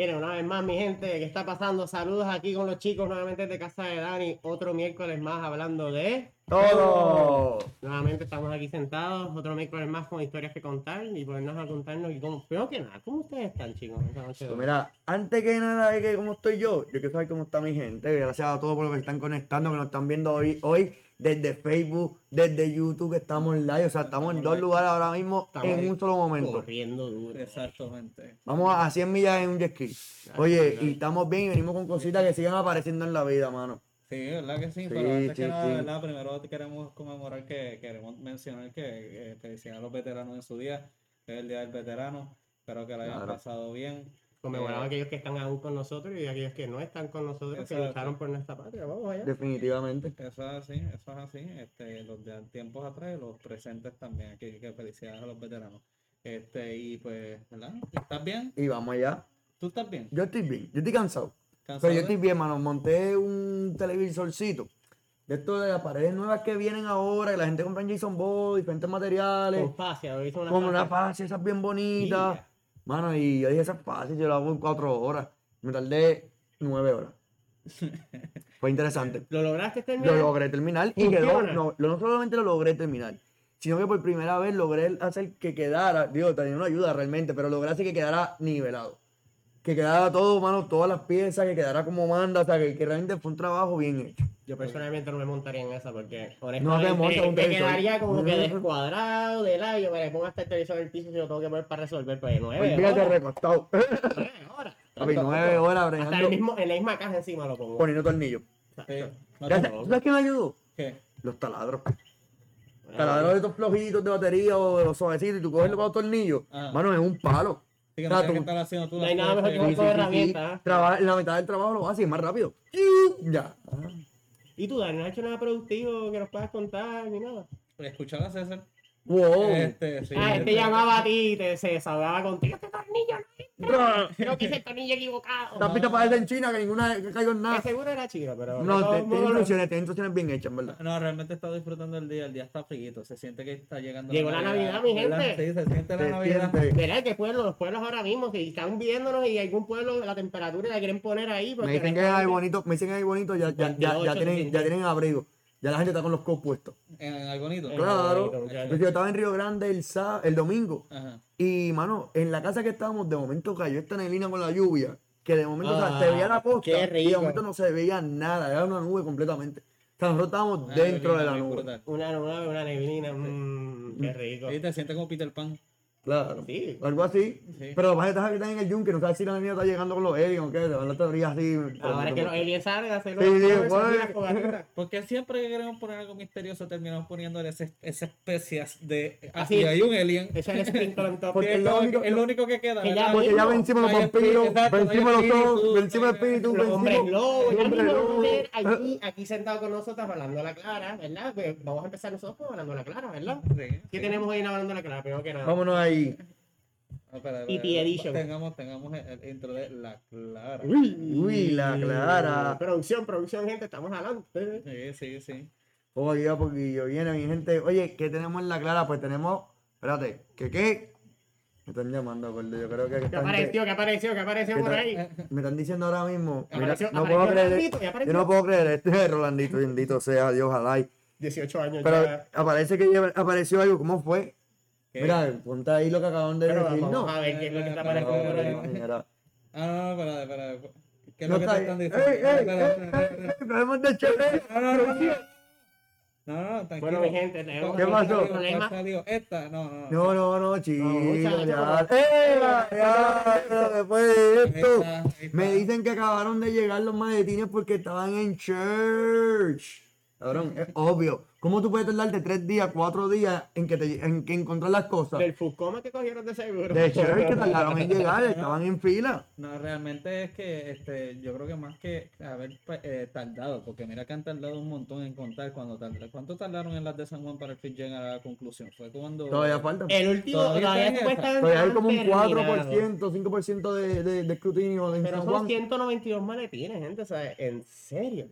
Viene una vez más, mi gente, ¿qué está pasando? Saludos aquí con los chicos nuevamente de Casa de Dani. Otro miércoles más hablando de. Todo. Nuevamente estamos aquí sentados, otro miércoles más con historias que contar y ponernos a contarnos. Y cómo, primero que nada, ¿cómo ustedes están, chicos? esta noche de Pues mira, antes que nada de que cómo estoy yo, yo quiero saber cómo está mi gente. Gracias a todos por los que están conectando, que nos están viendo hoy, hoy desde Facebook, desde YouTube, que estamos live. O sea, estamos en dos lugares ahora mismo Estamos en un solo momento. Corriendo duro. Exactamente. Vamos a 100 millas en un jet ski. Oye, y estamos bien y venimos con cositas que sigan apareciendo en la vida, mano. Sí, ¿verdad que sí? Sí, Pero antes sí, que nada, sí. ¿verdad? Primero queremos conmemorar que queremos mencionar que eh, felicidades a los veteranos en su día, que es el Día del Veterano. Espero que lo hayan Claro. pasado bien. Conmemoramos a Eh, aquellos que están aún con nosotros y aquellos que no están con nosotros, que lucharon por nuestra patria. Vamos allá. Definitivamente. Eso es así, eso es así. Este, los de tiempos atrás y los presentes también. Aquí que felicidades a los veteranos. Este, y pues, ¿verdad? ¿Estás bien? Y vamos allá. ¿Tú estás bien? Yo estoy bien, yo estoy cansado. ¿Cansado Pero yo estoy bien, mano. Monté un televisorcito. De esto de las paredes nuevas que vienen ahora, que la gente compra en Jason Ball, diferentes materiales. Con fascia, hoy hizo una Como una fascia. fascia, esas bien bonitas. Yeah. Mano, y yo dije, esa es fácil, yo lo hago en cuatro horas. Me tardé nueve horas. Fue interesante. ¿Lo lograste Lo terminar? logré terminar y quedó, no, no solamente lo logré terminar, sino que por primera vez logré hacer que quedara, digo, tenía una ayuda realmente, pero logré hacer que quedara nivelado. Que quedara todo, mano, todas las piezas, que quedara como manda, o sea, que, que realmente fue un trabajo bien hecho. Yo personalmente no me montaría en esa porque No honestamente te montas un quedaría como que descuadrado de lado. Yo me le pongo hasta el televisor en el piso y yo tengo que poner para resolver. Pues nueve fíjate horas. recostado. Nueve horas. Papi, nueve horas Hasta el mismo, en la misma caja encima lo pongo. poniendo tornillos. Sí. No te- Gracias- ¿Tú sabes qué me ayudó? ¿Qué? Los taladros. Taladros de estos flojitos de batería o de los suavecitos y tú coges los tornillos. Ah. Mano, es un palo. Sí, que O no sea, tienes que tú- estar haciendo tú No las hay nada mejor que un poco de herramientas. ¿eh? La mitad del trabajo lo haces y es más rápido. Ya. ¿Y tú, Dani, no has hecho nada productivo que nos puedas contar ni nada? Escuchar a César. Wow. Este, sí, ah, este este- llamaba a ti y te, se desahogaba contigo. Este tornillo no. Creo que hice el tornillo equivocado. Tapita para en China que ninguna que caigo en Que nada. seguro era chino, pero. No, te- tiene modos, instrucciones, tiene instrucciones bien hechas, en verdad. No, realmente está disfrutando el día. El día está frito. Se siente que está llegando Llegó la Navidad, mi ¿verdad? gente. Sí, se siente la Se Navidad. siente. ¿Verdad? ¿Qué pueblo? Los pueblos ahora mismo, si están viéndonos y algún pueblo la temperatura la quieren poner ahí. Me dicen que hay bonito, me dicen que hay bonito, ya, ya, ya, ya 28 tienen, ya tienen abrigo. Ya la gente está con los coats puestos. En algo bonito. Eh. Claro. Pues yo estaba en Río Grande el, sá- el domingo. Ajá. Y, mano, en la casa que estábamos, de momento cayó esta neblina con la lluvia. Que de momento o sea, Ah, se veía la costa. qué Y de momento no se veía nada. Era una nube completamente. O sea, nosotros estábamos Ah, dentro de la nube. Una nube, una neblina. Mmm, qué rico. Sí, te sientes como Peter Pan. Claro. Sí. Algo así. Sí. Pero vas a estar que están en el yunque, no sabes si la niña está llegando con los aliens o qué. Te van a teoría así. Ahora es que los aliens salen a hacer los Sí, sí, pues. aquí, las. Porque siempre que queremos poner algo misterioso terminamos poniéndole esas especias de... Así. y hay un alien. El en top. Porque Que es, es lo, único- es lo único que queda. que ya ¿verdad? Porque ya vencimos los vampiros, vencimos los zombies, vencimos el espíritu, vencimos lobos, el ya hombre mismo vamos a lobo. ver aquí, aquí sentado con nosotros hablando a la clara, ¿verdad? Pues vamos a empezar nosotros hablando a la clara, ¿verdad? ¿Qué tenemos hoy en hablando a la clara? Primero que nada. Vámonos ahí. Ah, espera, E.T. espera, Edition. Tengamos, tengamos el, intro de La Clara. Uy, la clara. Producción, producción, gente, estamos hablando. Sí, sí, sí. Oye, a poquillo viene mi gente. Oye, ¿qué tenemos en la clara? Pues tenemos. Espérate, ¿qué qué? Me están llamando, gordo. Yo creo que. ¿Qué apareció? ¿Qué apareció? ¿Qué apareció ¿Qué por ahí? Me están diciendo ahora mismo. Mira, no apareció puedo creer. Yo no puedo creer. Este es Rolandito, bendito sea Dios, ojalá. y- 18 años Pero ya. aparece que apareció algo. ¿Cómo fue? ¿Qué? Mira, ponte ahí lo que acaban de Pero decir. vamos No. a ver qué es lo que está pero- Mira. Ah, no, no, espera, espera. ¿Qué es No lo que está te están ¡Ey, diciendo? ey, ey! ¡Podemos de chévere! No, no, no, no. No, no, tranquilo. Bueno, mi gente, tenemos ¿Qué pasó? problema. Esta, no, no. No, no, no, chido, muchacho, ya. ¡Eh, ya, después de esto! Me dicen que acabaron de llegar los maletines porque estaban en church. Cabrón, es obvio. ¿Cómo tú puedes tardarte tres días, cuatro días en que, te, en que encontrar las cosas? Del Fuscoma que cogieron de seguro. De church que tardaron en llegar, estaban en fila. No, realmente es que este, yo creo que más que haber pues, eh, tardado, porque mira que han tardado un montón en contar cuando tardaron. ¿Cuánto tardaron en las de San Juan para el fin llegar a la conclusión? Fue cuando. Todavía falta. El último, Todavía hay como un han terminado. 4%, 5% de, de, de escrutinio en Pero San son Juan. 192 maletines, gente, o sea, en serio.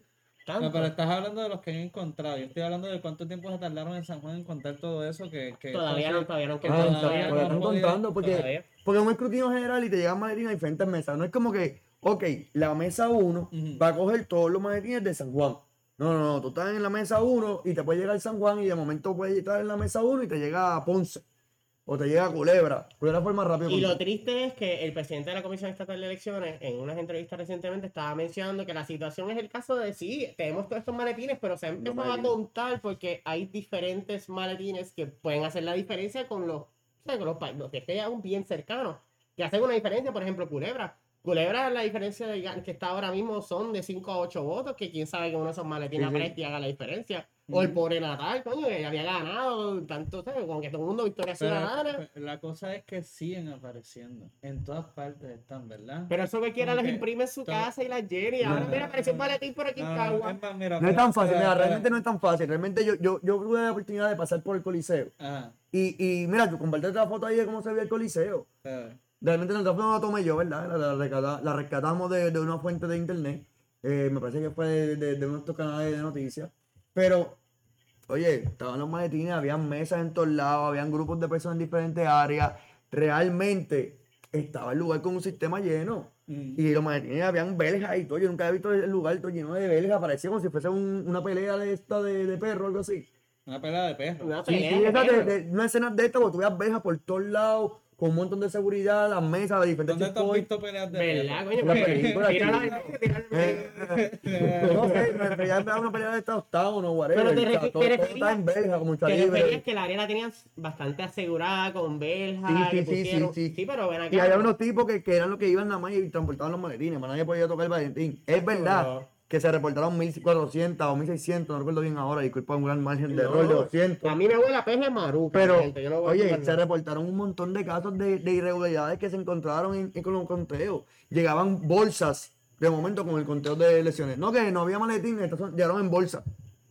Tanto. No, pero estás hablando de los que he encontrado. Yo estoy hablando de cuánto tiempo se tardaron en San Juan en contar todo eso. Que, que Todavía no, todavía no todavía porque no están han contando, porque, Todavía. porque es un escrutinio general y te llegan maletines a diferentes mesas. No es como que, ok, la mesa 1 Ujú. va a coger todos los maletines de San Juan. No, no, no, tú estás en la mesa 1 y te puede llegar San Juan y de momento puedes estar en la mesa 1 y te llega a Ponce. O te llega Culebra. Culebra fue más rápido. Y lo triste es que el presidente de la Comisión Estatal de Elecciones, en unas entrevistas recientemente, estaba mencionando que la situación es el caso de sí, tenemos todos estos maletines, pero se ha empezado a maletines. contar porque hay diferentes maletines que pueden hacer la diferencia con los, o sea, con los, los que quedan bien cercanos, que hacen una diferencia, por ejemplo, Culebra. Culebra, la diferencia de que está ahora mismo son de 5 a 8 votos, que quién sabe que uno de esos maletines Sí, sí. y haga la diferencia. O el Ujú. pobre Natal, coño, que había ganado, tanto, ¿sabes? Como que todo el mundo victoria Pero, ciudadana. pero la cosa es que siguen apareciendo. En todas partes están, ¿verdad? Pero eso que quiera los imprime en su todo- casa y las llena. Y ahora, mira, apareció un maletín por aquí en No, no, Cagua. No es espera, tan fácil, mira, realmente no es tan fácil. Realmente yo, yo, yo tuve la oportunidad de pasar por el Coliseo. Ajá, Y, y mira, tú compartiste la foto ahí de cómo se ve el Coliseo. espera. Realmente la foto no la tomé yo, ¿verdad? La, la rescata- la rescatamos de, de una fuente de internet. Eh, me parece que fue de, de, de uno de estos canales de noticias. Pero, oye, estaban los maletines, habían mesas en todos lados, habían grupos de personas en diferentes áreas. Realmente estaba el lugar con un sistema lleno. Mm. Y los maletines habían belgas y todo. Yo nunca había visto el lugar todo lleno de belgas. Parecía como si fuese un- una pelea de esta de, de perro o algo así. Una pelea de perro. Una Sí, pelea sí, de de, de- una escena de esta, porque tú veas belgas por todos lados, con un montón de seguridad, las mesas, de diferentes ¿Dónde has visto peleas de ¿Verdad, coño? La Porque- película, no sé, me refería a una pelea de esta octavo, no, whatever. Pero te o sea, refi- todo, te todo referías- está en belga, como Te referías que la tenían bastante asegurada con verjas. Sí, sí, sí, sí, pusieron- sí. Sí, pero ven acá. Y había unos tipos que, que eran los que iban nada más y transportaban los maletines, más nadie podía tocar el Valentín. Es verdad Pero- que se reportaron 1400 o 1600, no recuerdo bien ahora, disculpa un gran margen de error de No, 200. A mí me huele a peje maruca. Pero, gente, yo no voy a oye, se reportaron un montón de casos de, de irregularidades que se encontraron en, en- con los conteos. Llegaban bolsas de momento con el conteo de elecciones. No, que no había maletines, estas son- llegaron en bolsa.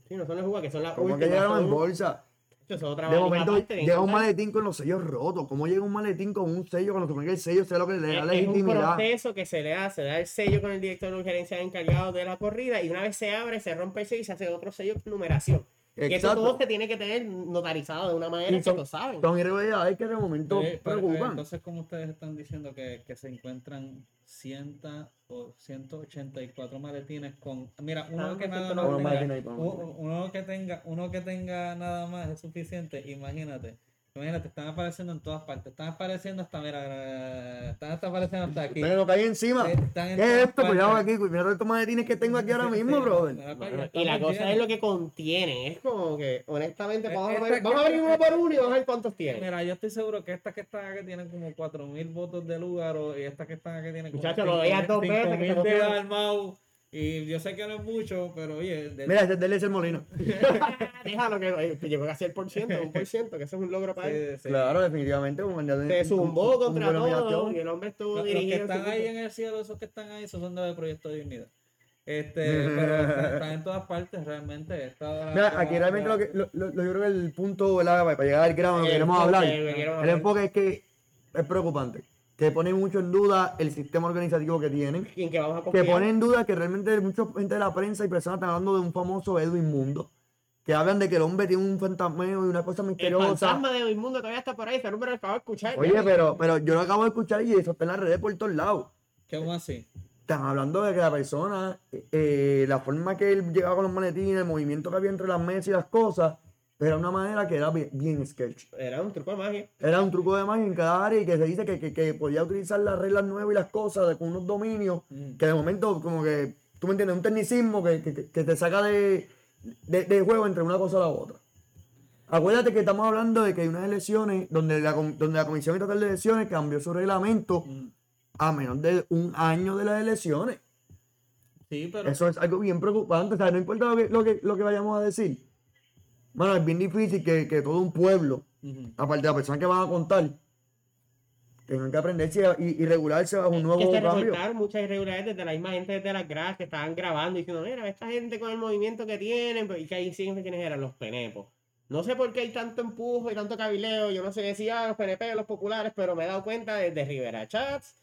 Sí, no son las jugas que son las ¿Cómo que llegaron en bolsa? De momento llega un maletín con los sellos rotos. ¿Cómo llega un maletín con un sello cuando supone que el sello sea lo que le da Es, es un legitimidad? proceso que se le da, se da el sello con el director de gerencia encargado de la corrida y una vez se abre, se rompe el sello y se hace otro sello de numeración. Y eso Exacto. todo se tiene que tener notarizado de una manera Y que son- lo saben. Son irregularidades que de momento pero, eh, preocupan. entonces, como ustedes están diciendo que, que se encuentran 100 o 184 maletines con. Mira, uno Ah, que nada más Pon un tenga- maletín ahí, pon un u- maletín. uno que tenga, uno que tenga nada más es suficiente. Imagínate. Imagínate, están apareciendo en todas partes. Están apareciendo hasta, mira, están hasta apareciendo hasta aquí. Pero cae encima. Están en ¿Qué es esto? Cuidado aquí, mira estos maletines que tengo aquí ahora mismo, sí. brother. Mira para allá, Y la cosa es lo que contienen. Es como que, honestamente, vamos, a, ver, que- vamos a abrir uno por uno y vamos a ver cuántos tienen. Mira, yo estoy seguro que estas que están acá tienen como 4.000 votos de lugar y estas que están acá tienen como Muchacho, lo veías dos veces, que 5.000 se de Dalmau. Y yo sé que no es mucho, pero oye, de- Mira, ese es del el Molino. Déjalo que que llegó casi el por ciento, un por ciento, que eso es un logro para él. sí, sí. Claro, definitivamente. Un de- Se zumbó con- con contra todo nominación. y el hombre estuvo Los, los que están ahí en el cielo, esos que están ahí, esos son de Proyecto Dignidad. Este, pero están, en todas partes realmente. Esta- Mira, aquí realmente lo que lo, lo- yo creo que el punto ¿verdad? para llegar al grano, lo que queremos hablar, lo que queremos el hablar. enfoque es que es preocupante, que pone mucho en duda el sistema organizativo que tienen, ¿Y en qué vamos a que confiar? pone en duda que realmente mucha gente de la prensa y personas están hablando de un famoso Edwin Mundo, que hablan de que el hombre tiene un fantasmeo y una cosa El misteriosa. fantasma de Mundo todavía está por ahí, ese número lo acabo de escuchar. Oye, pero, pero yo lo acabo de escuchar y eso está en las redes por todos lados. ¿Cómo así? Están hablando de que la persona, eh, la forma que él llegaba con los maletines, el movimiento que había entre las mesas y las cosas, era una manera que era bien, bien sketch. Era un truco de magia. Era un truco de magia en cada área y que se dice que, que, que podía utilizar las reglas nuevas y las cosas de, con unos dominios Mm. que de momento como que, tú me entiendes, un tecnicismo que, que, te saca de, de, de juego entre una cosa y la otra. Acuérdate que estamos hablando de que hay unas elecciones donde la, donde la Comisión Estatal de Elecciones cambió su reglamento Mm. a menos de un año de las elecciones. Sí, pero Eso es algo bien preocupante. O sea, no importa lo que, lo que, lo que vayamos a decir. Bueno, es bien difícil que, que todo un pueblo, Ujú. aparte de la persona que van a contar, tengan que aprenderse y, y regularse bajo un nuevo que se cambio. muchas irregularidades desde la misma gente desde las gradas que estaban grabando y diciendo, mira, esta gente con el movimiento que tienen, pues, y que ahí siguen quiénes eran los penepos. No sé por qué hay tanto empujo y tanto cabileo, yo no sé si ah, los PNP, los populares, pero me he dado cuenta desde Rivera Chats,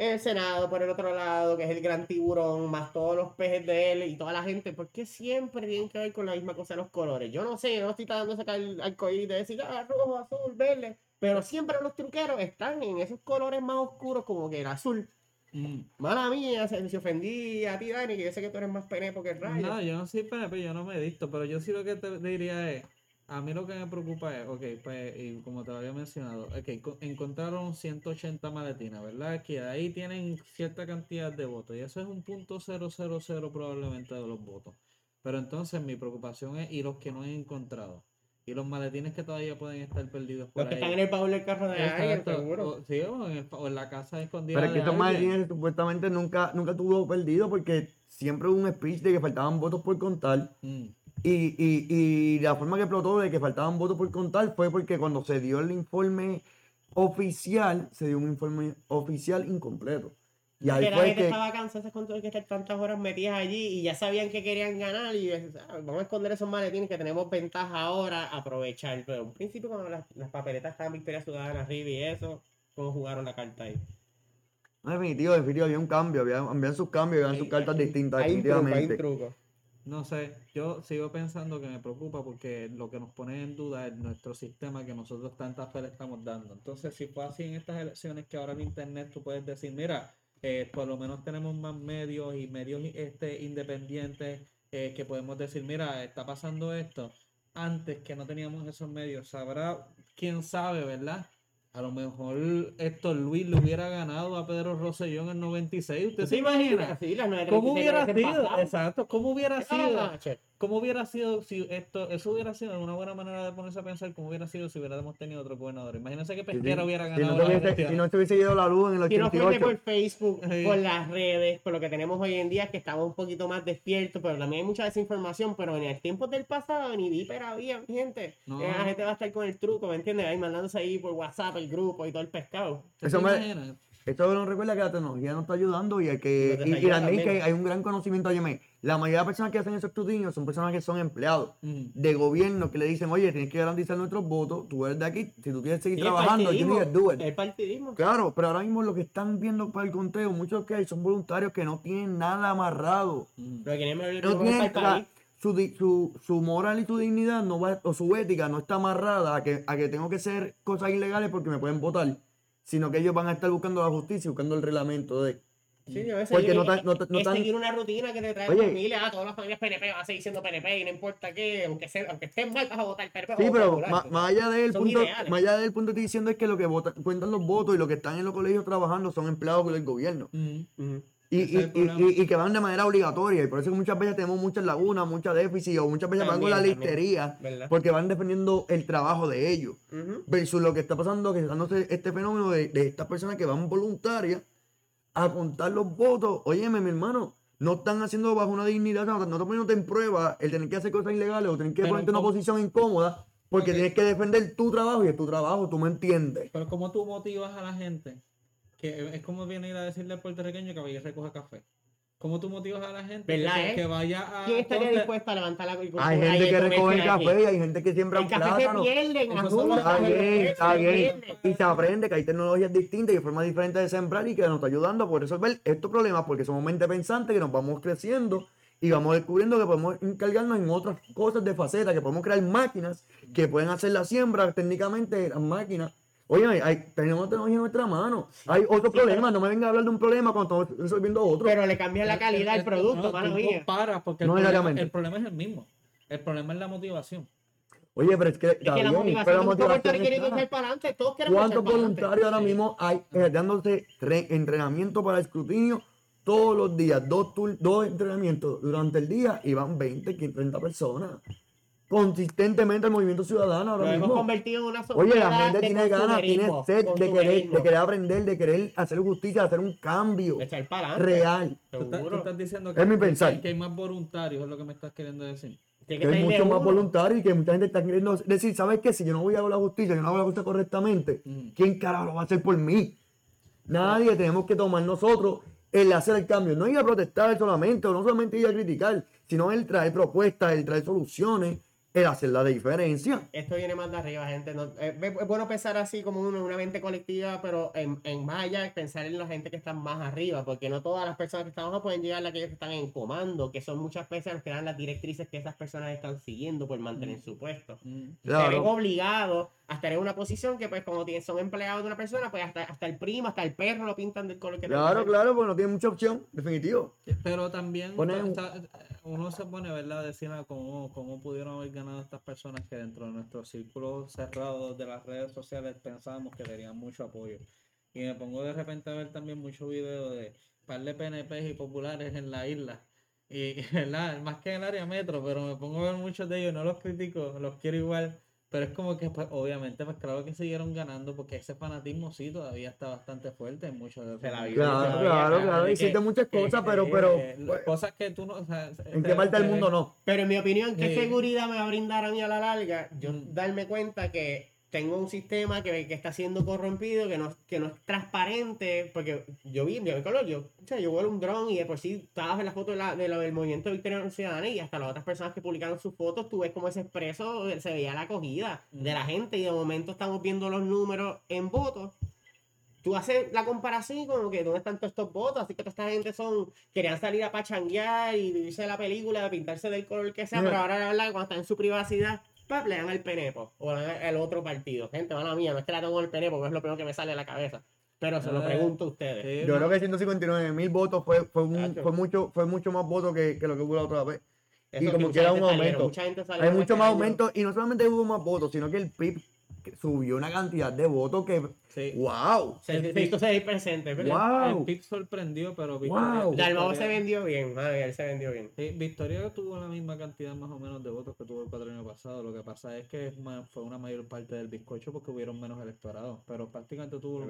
el Senado por el otro lado, que es el gran tiburón, más todos los pejes de él y toda la gente, ¿por qué siempre tienen que ver con la misma cosa los colores? Yo no sé, yo no estoy tratando de sacar el arcoíris de decir, ah, rojo, azul, verde, pero siempre los truqueros están en esos colores más oscuros como que el azul. Mm. Mala mía, se, se ofendí a ti, Dani, que yo sé que tú eres más pene porque el rayo. No, yo no soy PNP, yo no me he visto, pero yo sí lo que te diría es, a mí lo que me preocupa es, ok, pues, y como te lo había mencionado, ok, co- encontraron 180 maletines, ¿verdad? Que ahí tienen cierta cantidad de votos, y eso es un punto 000 probablemente de los votos. Pero entonces mi preocupación es, ¿y los que no he encontrado? Y los maletines que todavía pueden estar perdidos por Los que ahí. están en el baúl del carro de alguien, seguro. o- sí, o en, el- o en la casa escondida Pero es que estos maletines supuestamente nunca, nunca tuvo perdido porque siempre hubo un speech de que faltaban votos por contar. Mm. Y, y, y la forma que explotó de que faltaban votos por contar fue porque cuando se dio el informe oficial, se dio un informe oficial incompleto. Y ahí que la gente que... estaba cansada con todo el que estar tantas horas metidas allí y ya sabían que querían ganar y vamos a esconder esos maletines que tenemos ventaja ahora, aprovechar. Pero en principio cuando las, las papeletas estaban Victoria Ciudadana arriba y eso, cómo jugaron la carta ahí. No, definitivo, definitivo, había un cambio, había, habían sus cambios, habían sus cartas distintas, Hay un truco, hay un definitivamente. truco. No sé, yo sigo pensando que me preocupa porque lo que nos pone en duda es nuestro sistema que nosotros tantas fe le estamos dando. Entonces, si fue así en estas elecciones que ahora en internet tú puedes decir, mira, eh, por lo menos tenemos más medios y medios este, independientes eh, que podemos decir, mira, está pasando esto. Antes que no teníamos esos medios, sabrá, quién sabe, ¿verdad? A lo mejor esto Luis le hubiera ganado a Pedro Rosselló en el 96. ¿Usted se imagina? Sí, las 9:36 ¿Cómo hubiera sido? Exacto, ¿cómo hubiera sido? ¿Cómo hubiera sido si esto, eso hubiera sido una buena manera de ponerse a pensar cómo hubiera sido si hubiéramos tenido otro gobernador? Imagínense que Sí, sí. Pesquera hubiera Si ganado no, las tuviese, si no se hubiese ido la luz en el Si no fuese 88, por Facebook, Sí. por las redes, por lo que tenemos hoy en día, que estamos un poquito más despiertos, pero también hay mucha desinformación. Pero en el tiempo del pasado ni Viper había, gente. No. Eh, La gente va a estar con el truco, ¿me entiendes? Ahí mandándose ahí por WhatsApp el grupo y todo el pescado. ¿Te Eso me- imaginas? Esto nos recuerda que la tecnología nos está ayudando y, hay que, y, también. que hay un gran conocimiento. Óyeme, la mayoría de personas que hacen esos escrutinios son personas que son empleados de gobierno que le dicen, oye, tienes que garantizar nuestros votos, tú eres de aquí, si tú quieres seguir Sí, trabajando, you partidismo, need to do it. El partidismo. Claro, pero ahora mismo lo que están viendo para el conteo, muchos que hay son voluntarios que no tienen nada amarrado. Lo que No tienen, país. su, su moral y su dignidad no va, o su ética no está amarrada a que, a que tengo que hacer cosas ilegales porque me pueden votar, sino que ellos van a estar buscando la justicia, buscando el reglamento de... Sí, Porque no tan- no no es tan- seguir una rutina que te trae Oye. la familia. Ah, todas las familias PNP van a seguir siendo PNP y no importa qué, aunque, sea, aunque estén mal, vas a votar PNP. Sí, pero más allá del punto, ideales. más allá del punto que estoy diciendo es que lo que votan, cuentan los votos y los que están en los colegios trabajando son empleados del gobierno. Y, y, y- y- y que van de manera obligatoria. Y por eso que muchas veces tenemos muchas lagunas, muchas déficit, o muchas veces van con la También, también. listería, ¿Verdad? porque van defendiendo el trabajo de ellos. Versus lo que está pasando, que está dándose este fenómeno de, de estas personas que van voluntarias a contar los votos. Óyeme, mi hermano, no están haciendo bajo una dignidad, no, no están poniéndote en prueba el tener que hacer cosas ilegales o tener que Pero ponerte en una posición incómoda, porque tienes que defender tu trabajo y es tu trabajo, tú me entiendes. Pero ¿cómo tú motivas a la gente? Que es como viene ir a decirle al puertorriqueño que vaya y recoja café. ¿Cómo tú motivas a la gente ¿Verdad, que, eh? que vaya a... ¿Quién estaría dispuesto a levantar la agricultura? Hay gente que recoge el café, hay gente que siembra El café se plátano. pierde en Esos son los Está bien, se está bien. Y se aprende que hay tecnologías distintas y formas diferentes de sembrar y que nos está ayudando a poder resolver estos problemas porque somos mente pensante, que nos vamos creciendo y vamos descubriendo que podemos encargarnos en otras cosas de faceta, que podemos crear máquinas que pueden hacer la siembra técnicamente, las máquinas. Oye, hay, tenemos tecnología en nuestra mano. Hay otro problema, no me venga a hablar de un problema cuando estamos resolviendo otro. Pero le cambian la calidad al el- producto, no, mano mía. comparas porque el, No problema, necesariamente. el problema es el mismo. El problema es la motivación. Oye, pero es que, Es que la bien, motivación pero la motivación es para adelante, todos queremos ¿Cuántos para voluntarios ahora Sí. mismo hay dándose tre- entrenamiento para escrutinio todos los días? Dos, dos entrenamientos durante el día y van 20, 15, 30 personas. Consistentemente el movimiento ciudadano Lo ahora hemos mismo. convertido en una Oye, la sociedad gente tiene ganas, tiene sed de querer, de querer aprender, de querer hacer justicia, de hacer un cambio De echar para adelante. real. Tú estás, tú Seguro. estás diciendo Es mi que, pensar. que- que hay más voluntarios, es lo que me estás queriendo decir. Tiene Que que hay de mucho más uno. voluntario y que mucha gente está queriendo decir, ¿sabes qué? Si yo no voy a la justicia, yo no hago la cosa correctamente, Ujú. ¿quién carajo lo va a hacer por mí? Nadie tenemos que tomar nosotros el hacer el cambio. No ir a protestar solamente, o no solamente ir a criticar, sino el traer propuestas, el traer soluciones el hacer la diferencia. Esto viene más de arriba, gente. no- eh, es, es bueno pensar así como uno, una mente colectiva, pero en, en más allá, pensar en la gente que está más arriba, porque no todas las personas que están abajo pueden llegar a aquellos que están en comando, que son muchas veces los que dan las directrices que esas personas están siguiendo por mantener Mm. su puesto. Mm. Se ven Claro. obligados a estar en una posición que, pues, como son empleados de una persona, pues hasta, hasta el primo, hasta el perro lo pintan del color que Claro, claro, porque no tiene mucha opción, definitivo. Pero también Pone un- está- uno se pone, ¿verdad? a Decir cómo, cómo pudieron haber ganado estas personas que dentro de nuestro círculo cerrado de las redes sociales pensábamos que tenían mucho apoyo. Y me pongo de repente a ver también muchos videos de par de PNPs y populares en la isla. Y, ¿verdad? Más que en el área metro, pero me pongo a ver muchos de ellos, no los critico, los quiero igual. Pero es como que, pues, obviamente, pues claro que siguieron ganando porque ese fanatismo sí todavía está bastante fuerte en muchos de vive Claro, todavía, claro, claro, claro. Hiciste que- muchas que- cosas, pero, que- pero, Eh, pues, cosas que tú no. o sea, ¿en te- qué parte te del ven- mundo no? Pero en mi opinión, ¿qué Sí. seguridad me va a brindar a mí a la larga? Yo Mm. darme cuenta que tengo un sistema que, que está siendo corrompido, que no, que no es transparente, porque yo vi, yo, me acuerdo, yo, o sea, yo vuelo un dron y de por sí estabas en la foto de la- de la- del movimiento de Victoria Ciudadana y hasta las otras personas que publicaron sus fotos, tú ves como ese expreso, se veía la acogida de la gente y de momento estamos viendo los números en votos. Tú haces la comparación como que dónde están todos estos votos, así que toda esta gente son, querían salir a pachanguear y vivirse la película, de pintarse del color que sea, pero ahora la verdad cuando están en su privacidad, pap, le dan al penepo o al otro partido. Gente, mala mía, no es que la tengo en el penepo, porque es lo primero que me sale a la cabeza. Pero se lo Eh, pregunto a ustedes. Sí, Yo no, creo que 159 mil votos fue, fue, un- fue, mucho, fue mucho más votos que, que lo que hubo la otra vez. Eso y como quiera un salieron, aumento. mucha gente salió Hay mucho más aumento y no solamente hubo más votos, sino que el PIB subió una cantidad de votos que. sí. ¡Wow! Se, se hizo ser presente, ¿verdad? Guau. El PIB sorprendió, pero Wow. Dalmau se Victoria- vendió bien, madre, él se vendió bien. Sí, Victoria tuvo la misma cantidad más o menos de votos que tuvo el cuatrienio pasado. Lo que pasa es que fue una mayor parte del bizcocho porque hubieron menos electorados. Pero prácticamente tuvo.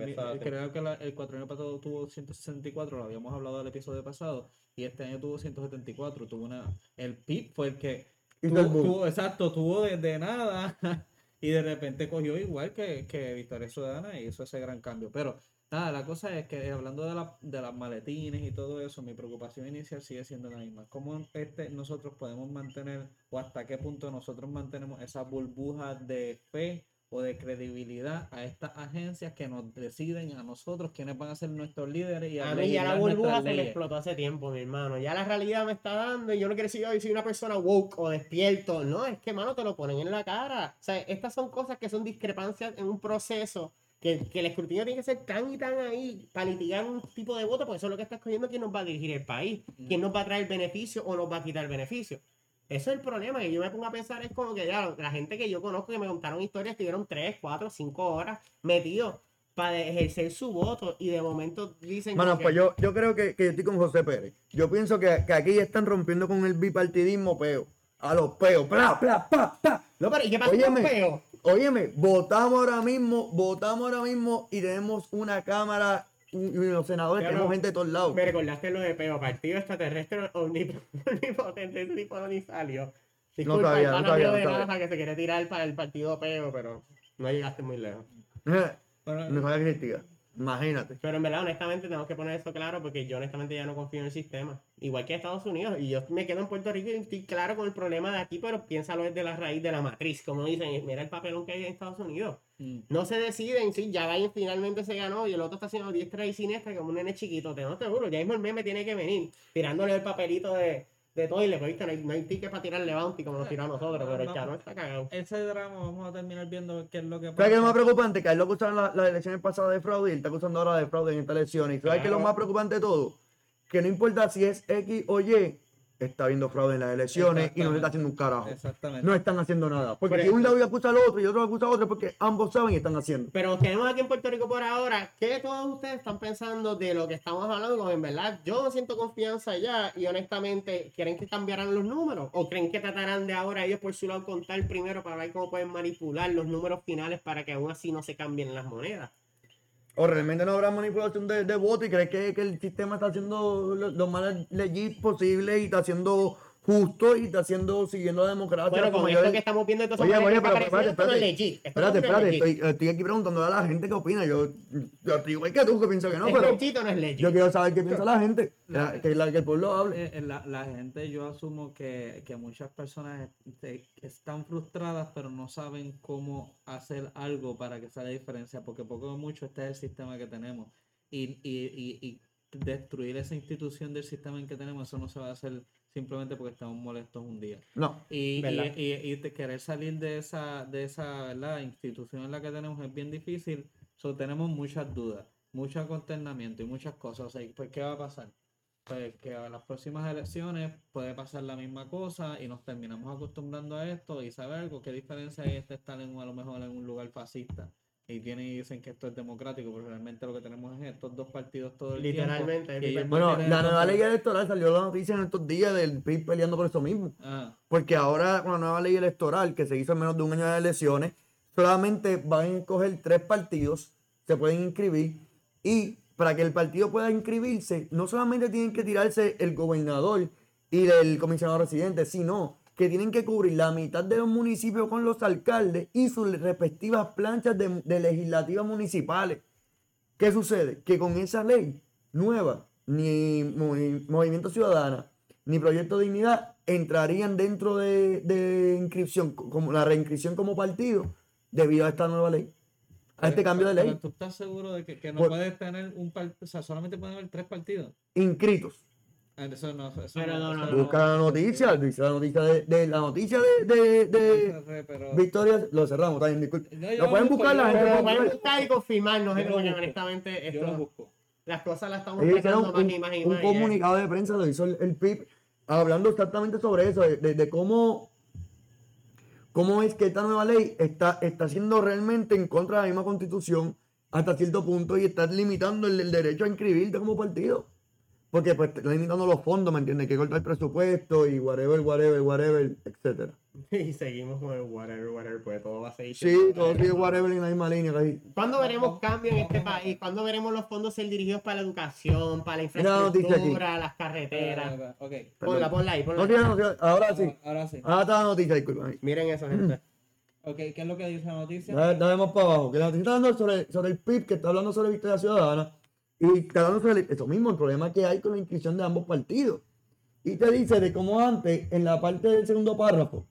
Creo que la- el cuatrienio pasado tuvo 164, lo habíamos hablado del episodio pasado. Y este año tuvo 174. Tuvo una. El PIB fue el que. Tuvo- el tuvo- exacto, tuvo desde nada. y de repente cogió igual que, que Victoria Ciudadana y hizo ese gran cambio. Pero Nada, la cosa es que hablando de, la- de las maletines y todo eso, mi preocupación inicial sigue siendo la misma. ¿Cómo este, nosotros podemos mantener o hasta qué punto nosotros mantenemos esa burbuja de fe o de credibilidad a estas agencias que nos deciden a nosotros quiénes van a ser nuestros líderes y A mí ya la burbuja se me explotó hace tiempo, mi hermano. Ya la realidad me está dando y yo no quiero decir yo soy una persona woke o despierto. No, es que, mano, te lo ponen en la cara. O sea, estas son cosas que son discrepancias en un proceso que, que el escrutinio tiene que ser tan y tan ahí para litigar un tipo de voto, porque eso es lo que está escogiendo quién nos va a dirigir el país, quién nos va a traer beneficio o nos va a quitar beneficio. Eso es el problema, que yo me pongo a pensar, es como que ya la gente que yo conozco que me contaron historias estuvieron 3, 4, 5 horas metidos para ejercer su voto y de momento dicen Mano, como que- pues yo, yo creo que, que yo estoy con José Pérez. Yo pienso que, que aquí están rompiendo con el bipartidismo peo. A los peos. Pla, pla, pa, pa. No, pero ¿y qué pasa con Peo? Óyeme, votamos ahora mismo, votamos ahora mismo y tenemos una cámara y y los senadores, Pero tenemos gente de todos lados. Me recordaste lo de Peo, partido extraterrestre omnip- omnipotente, ese tipo no ni salió. Disculpa, sabía, el no sabía, no de sabía. NASA que se quiere tirar para el partido Peo, pero no llegaste muy lejos. No sabía que existía. Imagínate. Pero en verdad, honestamente, tenemos que poner eso claro porque yo honestamente ya no confío en el sistema. Igual que Estados Unidos. Y yo me quedo en Puerto Rico y estoy claro con el problema de aquí, pero piénsalo desde la raíz de la matriz. Como dicen, mira el papelón que hay en Estados Unidos. mm, No se deciden, sí, ya Biden finalmente se ganó y el otro está haciendo diestra y siniestra como un nene chiquito. Te no seguro, ya mismo el meme tiene que venir tirándole el papelito de, de todo y le viste, no hay, no hay ticket para tirarle bounty como nos tiró a nosotros, pero el No. cabrón está cagado. ese drama vamos a terminar viendo qué es lo que ¿Sabes qué es lo más pasa. preocupante? Que a él lo acusaron las las elecciones pasadas de fraude y él está acusando ahora de fraude en estas elecciones. ¿Y sabes qué es lo Claro. más preocupante de todo? Que no importa si es X o Y, está habiendo fraude en las elecciones y no se está haciendo un carajo. Exactamente. No están haciendo nada. Porque Por si un lado acusa al otro y otro acusa al otro, porque ambos saben y están haciendo. Pero tenemos aquí en Puerto Rico por ahora, ¿qué todos ustedes están pensando de lo que estamos hablando? En verdad yo no siento confianza ya y honestamente, ¿creen que cambiarán los números? ¿O creen que tratarán de ahora ellos por su lado contar primero para ver cómo pueden manipular los números finales para que aún así no se cambien las monedas? O realmente no habrá manipulación de, de voto y crees que, que el sistema está haciendo lo, lo más legit posible y está haciendo justo y está haciendo, siguiendo la democracia. Bueno, como con yo- esto que estamos viendo todos Oye, oye, pero espérate, espérate. estoy, estoy aquí preguntando a la gente qué opina. Yo, yo estoy igual que tú que pienso que no, ¿Es pero no es legit? yo quiero saber qué piensa la gente, que, la, que el pueblo hable. Eh, eh, la, la gente, yo asumo que, que muchas personas están frustradas, pero no saben cómo hacer algo para que sea la diferencia, porque poco o mucho este es el sistema que tenemos. Y, y, y, y destruir esa institución del sistema en que tenemos, eso no se va a hacer simplemente porque estamos molestos un día. No, Y, y, y- y te- querer salir de esa, de esa ¿verdad? institución en la que tenemos es bien difícil. So, tenemos muchas dudas, mucho consternamiento y muchas cosas. O sea, pues, ¿qué va a pasar? Pues que a las próximas elecciones puede pasar la misma cosa y nos terminamos acostumbrando a esto y saber algo, qué diferencia hay entre estar en, a lo mejor en un lugar fascista y tienen y dicen que esto es democrático, pero realmente lo que tenemos es estos dos partidos todo el Literalmente, tiempo. no bueno, la nueva ley electoral salió la noticia en estos días del PIB peleando por eso mismo. Ah, Porque ahora con la nueva ley electoral que se hizo en menos de un año de elecciones, solamente van a escoger tres partidos, se pueden inscribir y para que el partido pueda inscribirse, no solamente tienen que tirarse el gobernador y el comisionado residente, sino que tienen que cubrir la mitad de los municipios con los alcaldes y sus respectivas planchas de, de legislativas municipales. ¿Qué sucede? Que con esa ley nueva, ni Movi- Movimiento Ciudadana, ni Proyecto Dignidad entrarían dentro de, de inscripción, co- como la reinscripción como partido, debido a esta nueva ley, a este cambio de pero ley. ¿Tú estás seguro de que, que no Pues- puedes tener un partido? O sea, solamente pueden haber tres partidos. Inscritos. Eso no, eso Pero no, eso no, Busca la noticia, dice la noticia de, de- la noticia de, de, de No sé, pero- Victoria, lo cerramos, bien, disculpe. Lo lo pueden busco, buscar yo la lo gente. Puede pueden buscar. y confirmar, no sé, lo honestamente Yo lo esto, busco. las cosas las estamos pasando más un, y más y un más. comunicado de prensa, lo hizo el, el PIB, hablando exactamente sobre eso, de, de- de cómo, cómo es que esta nueva ley está, está siendo realmente en contra de la misma constitución hasta cierto punto y está limitando el, el derecho a inscribirte como partido. Porque pues está limitando los fondos, ¿me entiendes? Que corta el presupuesto y whatever, whatever, whatever, etcétera. Y seguimos con el whatever, whatever, pues todo va a seguir. Sí, todo sigue whatever en la misma línea. casi. ¿Cuándo veremos cambio en este país? ¿Cuándo veremos los fondos ser dirigidos para la educación, para la infraestructura, las carreteras? Ok. Ponla, ponla ahí, ponla No ahí. tiene noticia, ahora sí. Ahora sí. Ahora está la noticia, disculpa. Miren eso, gente. Ok, ¿qué es lo que dice la noticia? Dale, más para abajo. Que la noticia está hablando sobre, sobre el PIB, que está hablando sobre Victoria Ciudadana. Y está hablando sobre eso mismo, el problema que hay con la inscripción de ambos partidos. Y te dice de cómo antes, en la parte del segundo párrafo,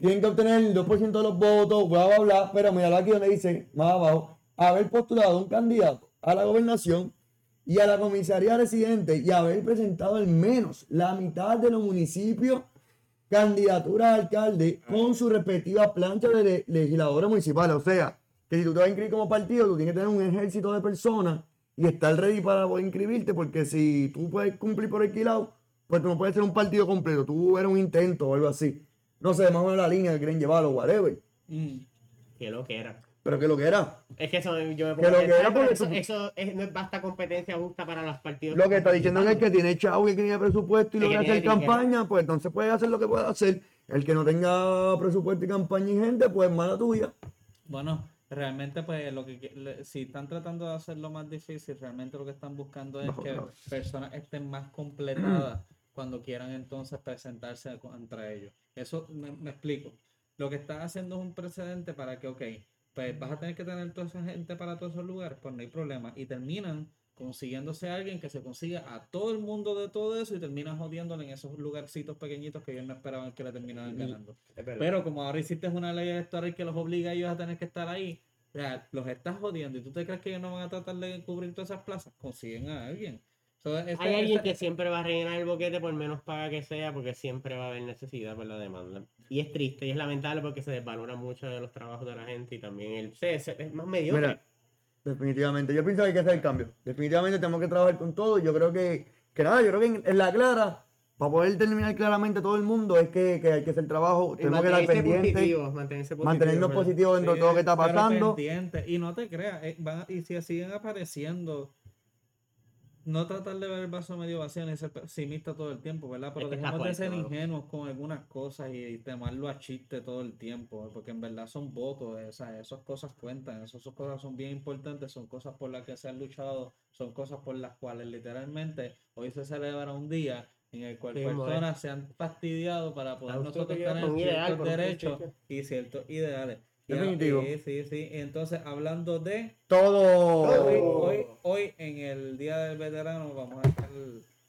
tienen que obtener el 2% de los votos, bla, bla, bla. Pero mira aquí donde dice, más abajo, haber postulado un candidato a la gobernación y a la comisaría residente y haber presentado al menos la mitad de los municipios candidatura a alcalde con su respectiva plancha de le- legisladores municipales. O sea, que si tú te vas a inscribir como partido, tú tienes que tener un ejército de personas y estar ready para poder inscribirte, porque si tú puedes cumplir por alquilado, pues tú no puedes ser un partido completo, tú eres un intento o algo así. No sé, más o menos la línea que quieren llevar o whatever. Mm. Que lo que era. Pero que lo que era. Es que eso yo me Que pongo lo a que era pero porque eso, tú- eso es- no es basta competencia justa para los partidos. Lo que está diciendo es que el que tiene chavo y el que tiene presupuesto y lo que que hacer tiene dinero. campaña, pues entonces puede hacer lo que pueda hacer. El que no tenga presupuesto y campaña y gente, pues mala tuya. Bueno, realmente pues lo que si están tratando de hacerlo más difícil, realmente lo que están buscando es que vez. personas estén más completadas cuando quieran entonces presentarse contra ellos. Eso me, me explico. Lo que están haciendo es un precedente para que, ok, pues vas a tener que tener toda esa gente para todos esos lugares, pues no hay problema. Y terminan consiguiéndose a alguien que se consiga a todo el mundo de todo eso y terminan jodiéndole en esos lugarcitos pequeñitos que ellos no esperaban que le terminaran ganando. Pero como ahora hiciste una ley electoral que los obliga a ellos a tener que estar ahí, o sea, los estás jodiendo y tú te crees que ellos no van a tratar de cubrir todas esas plazas, consiguen a alguien. So, esta- Hay alguien esta- que siempre va a rellenar el boquete por menos paga que sea, porque siempre va a haber necesidad por la demanda. Y es triste y es lamentable porque se desvalora mucho de los trabajos de la gente y también el se- se- es más mediocre. Mira, definitivamente. Yo pienso que hay que hacer el cambio. Definitivamente tenemos que trabajar con todo. Yo creo que, que nada, yo creo que en, en la clara, para poder terminar claramente todo el mundo, es que, que hay que hacer trabajo. Y Tenemos que estar pendientes, mantenerse positivos, mantenernos positivos dentro de todo lo que está pasando. Y no te creas, eh, van- y si siguen apareciendo, no tratar de ver el vaso medio vacío ni ser pesimista todo el tiempo, ¿verdad? Pero Es que dejemos de ser ingenuos con algunas cosas y, y tomarlo a chiste todo el tiempo, ¿eh? porque en verdad son votos, eh, o sea, esas cosas cuentan, esas, cosas son bien importantes, son cosas por las que se han luchado, son cosas por las cuales literalmente hoy se celebra un día en el cual Sí, personas se han fastidiado para poder nosotros tener ciertos derechos y ciertos ideales. Definitivo. Sí, sí, sí. Entonces, hablando de Todo. hoy, hoy, hoy en el Día del Veterano vamos a estar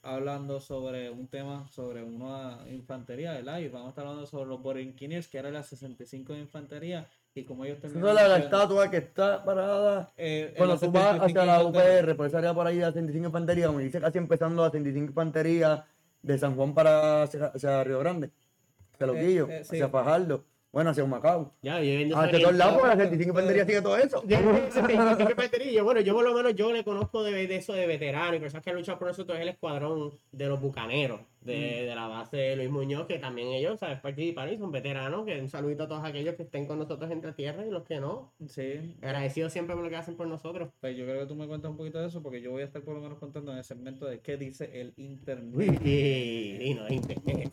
hablando sobre un tema sobre una infantería, ¿verdad? Y vamos a estar hablando sobre los Borinquiniers, que era la 65 de infantería, y como ellos terminaron la, la estatua que está parada eh, cuando tú vas 75 hacia la. UPR, por esa área por ahí la 65 Infantería, como dice casi empezando la 65 Infantería de San Juan para hacia, hacia Río Grande, hacia Loquillo, eh, sí. hacia Fajardo, bueno, hacia Humacao. Ya, yo viendo Hacia todos lados, porque la 65 Infantería sigue todo eso. 75 infantería, bueno, yo por lo menos yo le conozco de, de eso de veteranos y personas que han luchado por nosotros es el escuadrón de los bucaneros de, de la base de Luis Muñoz, que también ellos, ¿sabes? Participaron y son veteranos, que un saludito a todos aquellos que estén con nosotros entre tierra y los que no. Sí, Agradecidos siempre por lo que hacen por nosotros. pues yo creo que tú me cuentas un poquito de eso, porque yo voy a estar por lo menos contando en el segmento de qué dice el internet. Uy, y no, internet.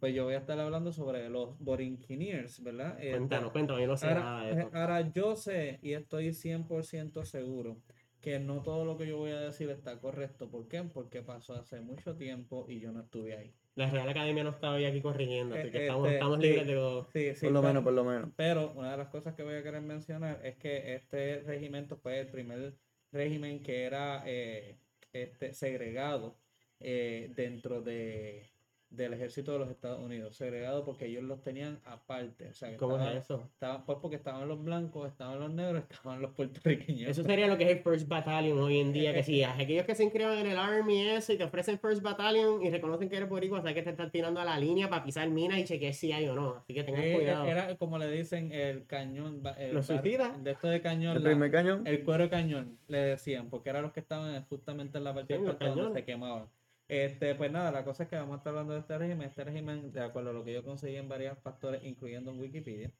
Pues yo voy a estar hablando sobre los Borinquiniers, ¿verdad? Cuéntanos, cuéntanos, yo no sé nada de Ahora, eso. ahora yo sé y estoy 100% seguro que no todo lo que yo voy a decir está correcto. ¿Por qué? Porque pasó hace mucho tiempo y yo no estuve ahí. La Real Academia no estaba hoy aquí corrigiendo, así Eh, que estamos, este, estamos sí. libres de todo. Sí, sí, Por lo pero- menos, por lo menos. Pero una de las cosas que voy a querer mencionar es que este regimiento fue el primer régimen que era eh, este, segregado eh, dentro de, del ejército de los Estados Unidos. Segregado porque ellos los tenían aparte. O sea, que ¿Cómo estaban- es eso? estaban- pues porque estaban los blancos, estaban los negros, estaban los puertorriqueños. Eso sería lo que es el First Battalion hoy en día, que si aquellos que se inscriban en el Army eso y te ofrecen First Battalion y reconocen que eres boricua, sabes que te están tirando a la línea para pisar minas y chequear si hay o no, así que tengan Eh, cuidado. Era como le dicen el cañón. el ¿Los suicidas? De esto de cañón. El la- primer cañón. el cuero de cañón, le decían, porque eran los que estaban justamente en la parte Sí, donde se quemaban. Este, pues nada, la cosa es que vamos a estar hablando de este régimen. Este régimen, de acuerdo a lo que yo conseguí en varios factores, incluyendo en Wikipedia.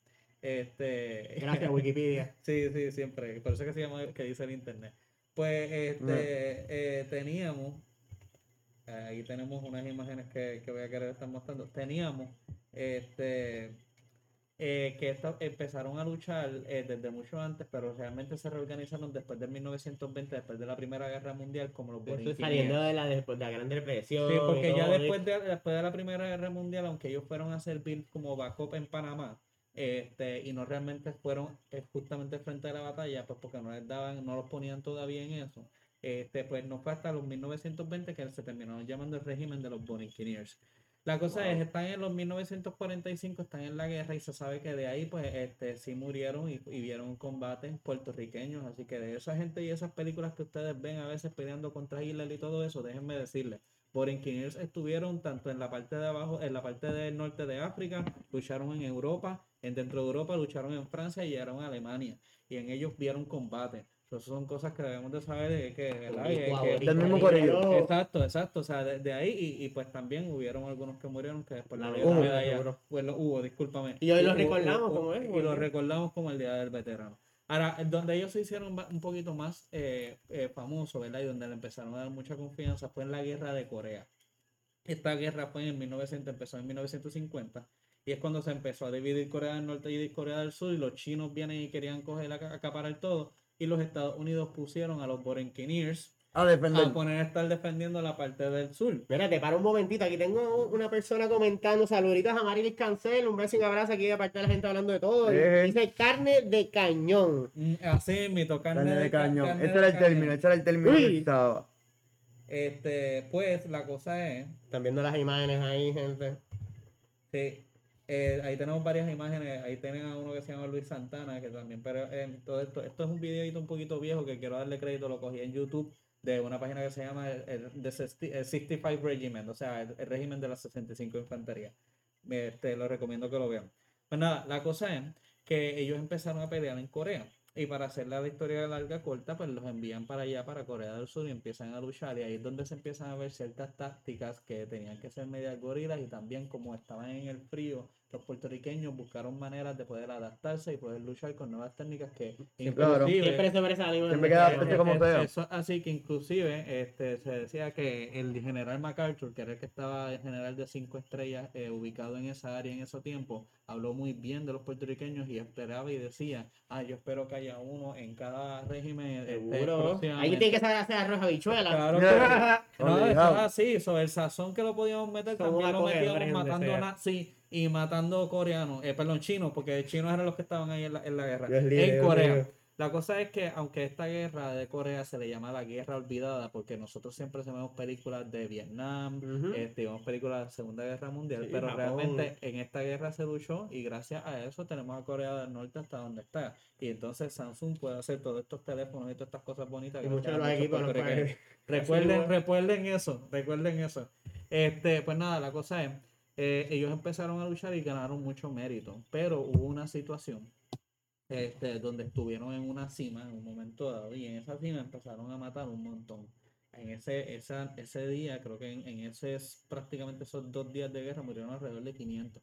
Este, Gracias, Wikipedia. sí, sí, siempre. Por eso que se llama, que dice el internet. Pues este, eh, teníamos, ahí tenemos unas imágenes que, que voy a querer estar mostrando. Teníamos, este, eh, que esta- empezaron a luchar eh, desde mucho antes, pero realmente se reorganizaron después de 1920, después de la Primera Guerra Mundial, como los Estoy saliendo de la, después de la Gran Depresión. Sí, porque ya después de, después de la Primera Guerra Mundial, aunque ellos fueron a servir como backup en Panamá, este, y no realmente fueron eh, justamente frente a la batalla, pues porque no les daban, no los ponían todavía en eso, este, pues no fue hasta los 1920 que se terminaron llamando el régimen de los Borinquiniers. La cosa es, están en los 1945, están en la guerra y se sabe que de ahí pues este, sí murieron y, y vieron combates puertorriqueños, así que de esa gente y esas películas que ustedes ven a veces peleando contra Hitler y todo eso, déjenme decirles, Borinquiniers estuvieron tanto en la parte de abajo, en la parte del norte de África, lucharon en Europa, en dentro de Europa lucharon en Francia y llegaron a Alemania, y en ellos vieron combate. Esas son cosas que debemos de saber de que, ¿verdad? Y que- Del mismo. Exacto, exacto. O sea, de, de ahí y, y, pues también hubieron algunos que murieron que después la La dieron medalla, seguro. Bueno, hubo, discúlpame. Y hoy lo Hubo- recordamos hubo- como es, Y lo recordamos como el Día del Veterano. Ahora, donde ellos se hicieron un poquito más eh, eh, famosos, ¿verdad? Y donde le empezaron a dar mucha confianza fue en la guerra de Corea. Esta guerra fue en 1900, empezó en 1950. Y es cuando se empezó a dividir Corea del Norte y Corea del Sur. Y los chinos vienen y querían coger, aca- acaparar todo. Y los Estados Unidos pusieron a los Borinquiniers A defender. a poner a estar defendiendo la parte del sur. Espérate, para un momentito. Aquí tengo una persona comentando. Saluditos a Marilis Cancel. Un beso y un abrazo aquí de parte de la gente hablando de todo. Eh. Dice carne de cañón. Mm, Así, mi carne, Carne de ca- cañón. carne Ese de era el cañón. término, ese era el término Uy. que estaba. Este, pues la cosa es, Están viendo las imágenes ahí, gente. sí, eh, ahí tenemos varias imágenes, ahí tienen a uno que se llama Luis Santana, que también, pero eh, todo esto, esto es un videito un poquito viejo que quiero darle crédito, lo cogí en YouTube de una página que se llama el, el- el 65 Regiment, o sea, el, régimen de la 65 Infantería. Este, lo recomiendo que lo vean. Pues nada, la cosa es que ellos empezaron a pelear en Corea. Y para hacer la historia larga corta, pues los envían para allá, para Corea del Sur, y empiezan a luchar. Y ahí es donde se empiezan a ver ciertas tácticas que tenían que ser medias gorilas y también como estaban en el frío, los puertorriqueños buscaron maneras de poder adaptarse y poder luchar con nuevas técnicas que claro. inclusive- Siempre sobresalimos. Siempre en queda nuestra- frente como sea. Eso, así que inclusive este, se decía que el general MacArthur, que era el que estaba el general de cinco estrellas eh, ubicado en esa área en ese tiempo, habló muy bien de los puertorriqueños y esperaba y decía, ah, yo espero que haya uno en cada régimen. este, Seguro. Ahí próximamente". tiene que saber hacer arroz habichuela. Claro Yeah. que no, Obligado. estaba así, sobre el sazón que lo podíamos meter, también lo metíamos matando sea. nazis y matando coreanos, eh, perdón, chinos, porque chinos eran los que estaban ahí en la, en la guerra, Dios en Dios Corea. La cosa es que aunque esta guerra de Corea se le llama la guerra olvidada, porque nosotros siempre vemos películas de Vietnam, Ujú. este, vemos películas de la Segunda Guerra Mundial, Sí, pero Japón. realmente en esta guerra se luchó y gracias a eso tenemos a Corea del Norte hasta donde está. Y entonces Samsung puede hacer todos estos teléfonos y todas estas cosas bonitas. Y gracias muchos de los equipos. Recuerden, recuerden eso, recuerden eso. Este, pues nada, la cosa es, eh, ellos empezaron a luchar y ganaron mucho mérito, pero hubo una situación este, donde estuvieron en una cima en un momento dado y en esa cima empezaron a matar un montón. En ese, esa, ese día, creo que en, en ese, prácticamente esos dos días de guerra murieron alrededor de 500.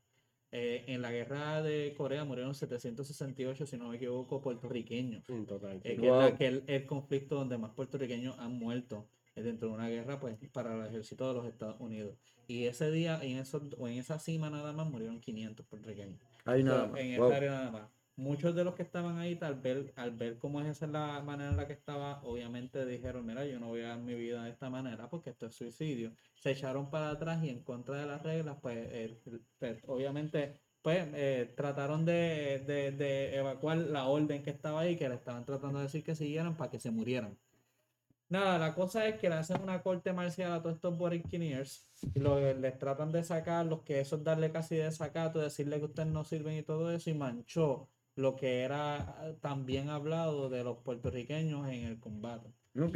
Eh, en la guerra de Corea murieron 768, si no me equivoco, puertorriqueños. En total. Eh, que es la- Wow. que el, el conflicto donde más puertorriqueños han muerto dentro de una guerra pues para el ejército de los Estados Unidos. Y ese día, en, esos, o en esa cima nada más, murieron 500 puertorriqueños. Ahí nada más. En Wow. esa área nada más. Muchos de los que estaban ahí, al ver, al ver cómo es esa la manera en la que estaba, obviamente dijeron, mira, yo no voy a dar mi vida de esta manera porque esto es suicidio. Se echaron para atrás y en contra de las reglas, pues, eh, pues, obviamente, pues, eh, trataron de, de- de evacuar la orden que estaba ahí, que le estaban tratando de decir que siguieran para que se murieran. Nada, la cosa es que le hacen una corte marcial a todos estos Borinquiniers y lo- les tratan de sacar, los que eso es darle casi de sacato, decirle que ustedes no sirven y todo eso, y manchó lo que era ah, también hablado de los puertorriqueños en el combate.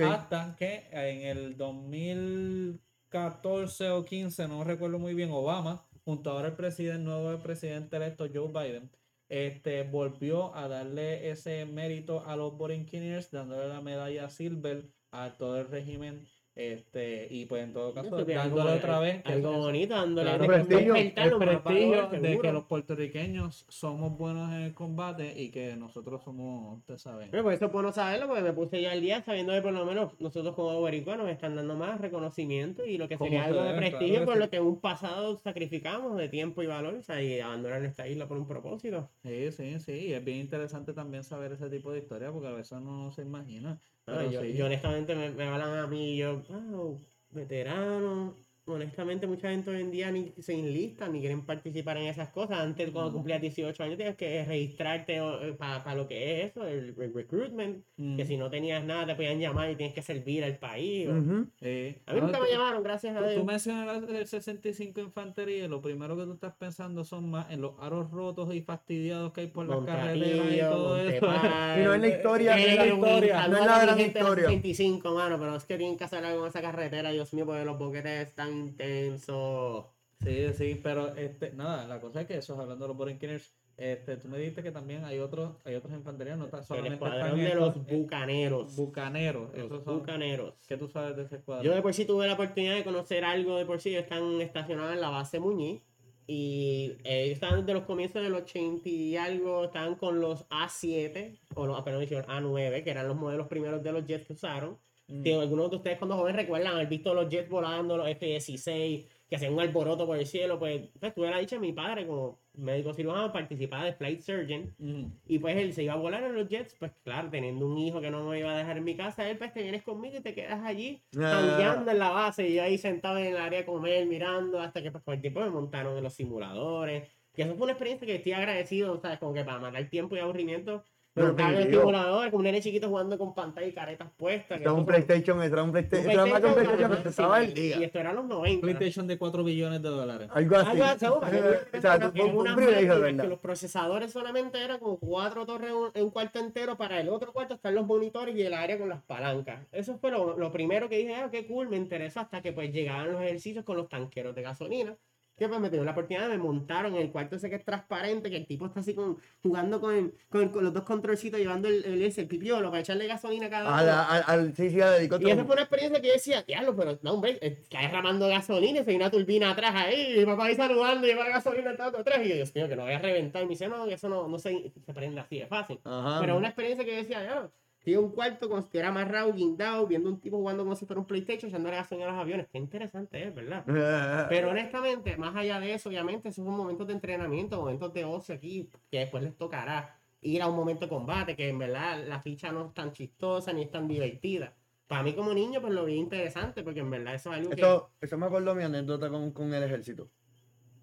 Hasta que en el 2014 o 15, no recuerdo muy bien, Obama, junto ahora el presidente, nuevo presidente electo Joe Biden, este, volvió a darle ese mérito a los Borinquiniers, dándole la medalla Silver a todo el régimen. Este, y pues en todo caso, dándole otra vez que Algo es- bonito, dándole Claro, de- prestigio, el prestigio de que los puertorriqueños somos buenos en el combate y que nosotros somos, ustedes saben. Pero pues eso es bueno saberlo porque me puse ya al día sabiendo que por lo menos nosotros como boricuas nos están dando más reconocimiento y lo que sería se algo de prestigio claro por sí. lo que en un pasado sacrificamos de tiempo y valor o sea, y abandonar nuestra isla por un propósito. Sí, sí, sí. Y es bien interesante también saber ese tipo de historia porque a veces uno no se imagina. Pero yo, sí. yo honestamente me, me hablan a mí y yo, wow, veterano. Honestamente, mucha gente hoy en día ni se enlista ni quieren participar en esas cosas. Antes, cuando Mm. cumplías 18 años, tenías que registrarte para lo que es eso, el re- recruitment. Que si no tenías nada, te podían llamar y tienes que servir al país. o- sí. A mí No, nunca me tú- llamaron, gracias a Tú, tú Dios. mencionas el 65 Infantería y lo primero que tú estás pensando son más en los aros rotos y fastidiados que hay por las carreteras y todo eso. Y no es la historia, Eh, no es la historia, no es la gran historia. 65, mano, pero es que tienen que hacer algo con esa carretera, Dios mío, porque los boquetes están intensos. Sí, sí, pero este, nada, la cosa es que eso, hablando de los Borinquiners, este, tú me dijiste que también hay otros, hay otras infanterías, no tan El solamente escuadrón están de estos, los eh, bucaneros. bucaneros. Los Esos son, bucaneros. ¿Qué tú sabes de ese escuadrón? Yo de por sí tuve la oportunidad de conocer algo de por sí. Ellos están estacionados en la base Muñiz. Y eh, ellos estaban desde los comienzos del 80 y algo. Estaban con los A7, o los, perdón, dijeron A9, que eran los modelos primeros de los jets que usaron. Mm. Que algunos de ustedes cuando jóvenes recuerdan haber visto los jets volando, los F-16, que hacían un alboroto por el cielo. Pues, pues tuve la dicha de mi padre como médico cirujano participar de Flight Surgeon. Mm. Y pues él se iba a volar en los jets, pues claro, teniendo un hijo que no me iba a dejar en mi casa, él pues te vienes conmigo y te quedas allí, Ah. jangueando en la base, y yo ahí sentado en el área de comer, mirando, hasta que pues con el tiempo me montaron en los simuladores. Y eso fue una experiencia que estoy agradecido, ¿sabes? Como que para matar tiempo y aburrimiento, en el definitivo. simulador, como un nene chiquito jugando con pantalla y caretas puestas. que Estaba un PlayStation, estaba un un PlayStation. Que un PlayStation, sí, el día. Y esto era los 90. PlayStation de 4 billones de dólares. Algo así. Algo así, O sea, era fue un una privilegio, de verdad. los procesadores solamente eran como cuatro torres un- en un cuarto entero para el otro cuarto están los monitores y el área con las palancas. Eso fue lo, lo primero que dije, ah, qué cool, me interesó hasta que pues llegaban los ejercicios con los tanqueros de gasolina. Que pues me tuvieron la oportunidad, me montaron en el cuarto ese que es transparente, que el tipo está así con, jugando con, el- con, con los dos controlcitos, llevando el, el, ese, el pipiolo para echarle gasolina a cada uno. al, al- sí, sí, al. Y esa fue una experiencia que yo decía, diablo, pero no, hombre, eh, está derramando gasolina y se hay una turbina atrás ahí, y mi papá ahí saludando y lleva la gasolina todo atrás. Y yo, Dios mío, que no voy a reventar. Y me dice, no, que eso no, no se, se prende así de fácil. Ajá. Pero una experiencia que yo decía, ya, estoy en un cuarto como si estuviera amarrado, guindado, viendo un tipo jugando como si fuera un PlayStation, echándole gasolina a los aviones. Qué interesante es, ¿verdad? Pero honestamente, más allá de eso, obviamente, esos son momentos de entrenamiento, momentos de ocio aquí, que después les tocará ir a un momento de combate, que en verdad la ficha no es tan chistosa ni es tan divertida. Para mí como niño, pues lo vi interesante, porque en verdad eso es algo que... Eso, me acuerdo mi anécdota con, con el ejército.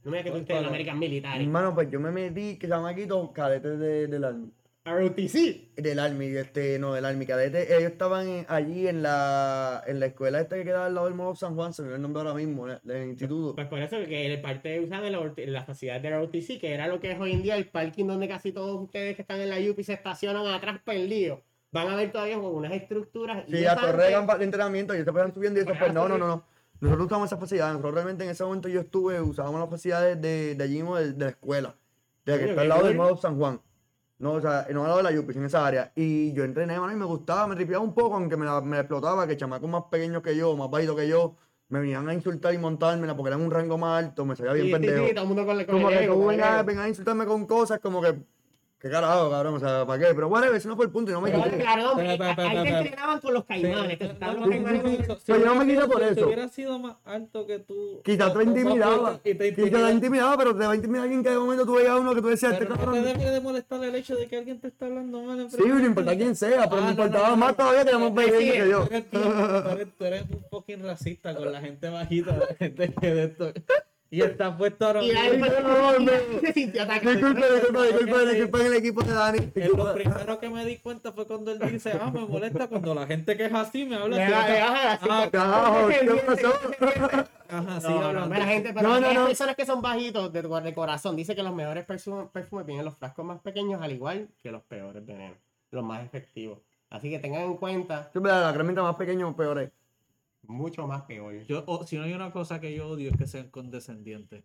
No me digas que tú estás en American Military. Hermano, pues yo me metí, que todos cadetes de, del Army. ROTC. Del Army, este, no, del Army cadete. Ellos estaban en- allí en la, en la escuela esta que queda al lado del Mall of San Juan, se me olvidó el nombre ahora mismo, del instituto. Pues por eso que el parte usa de la, la facilidad de la ROTC, que era lo que es hoy en día el parking donde casi todos ustedes que están en la UPI se estacionan atrás perdidos. Van a ver todavía con unas estructuras. y Sí, esa a Torregan gente- de entrenamiento y se fueron subiendo y eso, pues no, no, no, no. Nosotros usamos esas facilidades. Nosotros realmente en ese momento yo estuve, usábamos las facilidades de, de allí mismo, de, de la escuela. De que está al lado del. Mall of San Juan. No, o sea, no al lado de la Yupis, en esa área. Y yo entrené, mano, y me gustaba, me tripeaba un poco, aunque me, la- me la explotaba, que chamacos más pequeños que yo, más bajitos que yo, me venían a insultar y montármela porque eran un rango más alto, me salía bien Sí, sí, pendejo. sí, todo el mundo con, con como el que ego, tú vengas, vengas a insultarme con cosas como que, ¿qué carajo, cabrón? O sea, ¿para qué? Pero bueno, ese no fue el punto y no me Pero, quité. claro, Pero, pero, pero, ahí te pero- entrenaban con los caimanes. no, los caimanes Pero yo no me quito por sido- Si eso. hubiera sido más alto que tú. Quizás te intimidaba. Y te Quizás te intimidaba. pero te va a intimidar alguien que de momento tú veías a uno que tú decías, este no te debe de molestar el hecho de que alguien te está hablando mal. Sí, no importa quién sea, pero Ah, me no, importaba más todavía que más pequeño que yo. Tú eres un fucking racista con la gente bajita, la gente que de esto. Y está puesto ahora Y ahí fue-. Disculpe, disculpe, disculpe, disculpe el equipo de Dani. Lo primero que me di cuenta fue cuando él dice, ah, me molesta cuando la gente que es así me habla así. Ah, Carajo, ¿qué pasó? Ajá, sí, No, no, gente, pero No, no, no. personas que son bajitos de, de corazón. Dice que los mejores perfu- perfumes vienen en los frascos más pequeños, al igual que los peores venenos, los más efectivos. Así que tengan en cuenta, Sí, la cremita más pequeño, peor es. Mucho más peor. Yo, si no hay una cosa que yo odio es que sean condescendientes.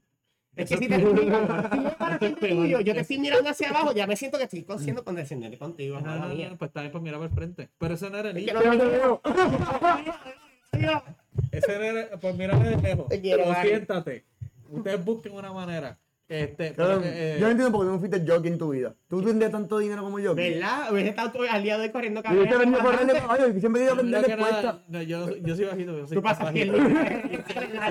Es que si te yo para ti te digo, yo te estoy mirando hacia abajo, ya me siento que estoy siendo condescendiente contigo. No, no, pues también pues mira por el frente. Pero ese no era el Es que niño. Ese no era, pues mírame de lejos. Te quiero, o Dani. siéntate. Ustedes busquen una manera. Este, pero, eh, Yo no entiendo por qué no fuiste jockey en tu vida. Tú tendrías tanto dinero como yo. ¿Verdad? Hubiese estado al día de hoy corriendo Yo hubiese venido carreras. corriendo caballo y siempre he ido a vender después. no, yo, yo soy bajito, yo soy Tú pasas bajito. 100 libras.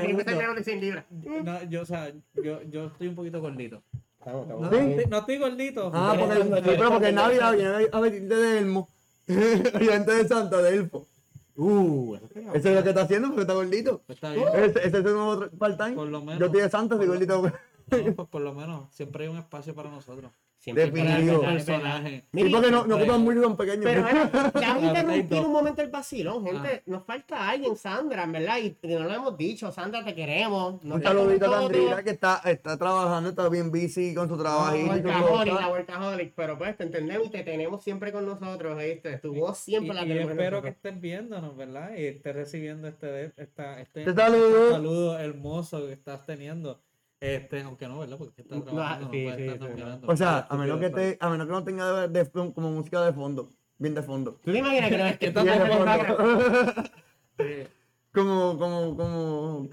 Yo te menos de 100 libras. No, yo, o sea, yo, yo estoy un poquito gordito. Estamos, No, estamos. ¿Sí? no estoy, no estoy gordito. Ah, pero- porque, sí, pero porque Navidad viene a vestirte de elmo. y antes de Santa, de elfo. Uh, eso es lo que está haciendo porque está gordito. Pues está bien. Ese, ese es un nuevo part-time. Por lo menos. Yo estoy de Santa, soy gordito. No, pues por lo menos siempre hay un espacio para nosotros. Siempre Definitivo. para el personaje. Personaje. Sí, porque no, no Pues- ocupan mucho, son pequeños. Pero bueno, ya interrumpir un momento el vacilón, gente. Ah. Nos falta alguien, Sandra, en verdad. Y no lo hemos dicho, Sandra, te queremos. Nos un saludito a. Sandrina que está, está trabajando, está bien busy con su trabajito y su Workaholic, la workaholic, pero pues te entendemos y te tenemos siempre con nosotros, ¿viste? Tu voz siempre Y- la y tenemos con espero que estés viéndonos, ¿verdad? Y estés recibiendo este, de- esta, este, Te saludo. saludo hermoso que estás teniendo. Este, aunque no, ¿verdad? Porque estás No, trabajando, no, sí, puedes sí, no. O sea, a menos que, te, a menos que no tenga de, de- como música de fondo, bien de fondo. ¿Tú te imaginas que no es que Está Bien de fondo. Como, como, como...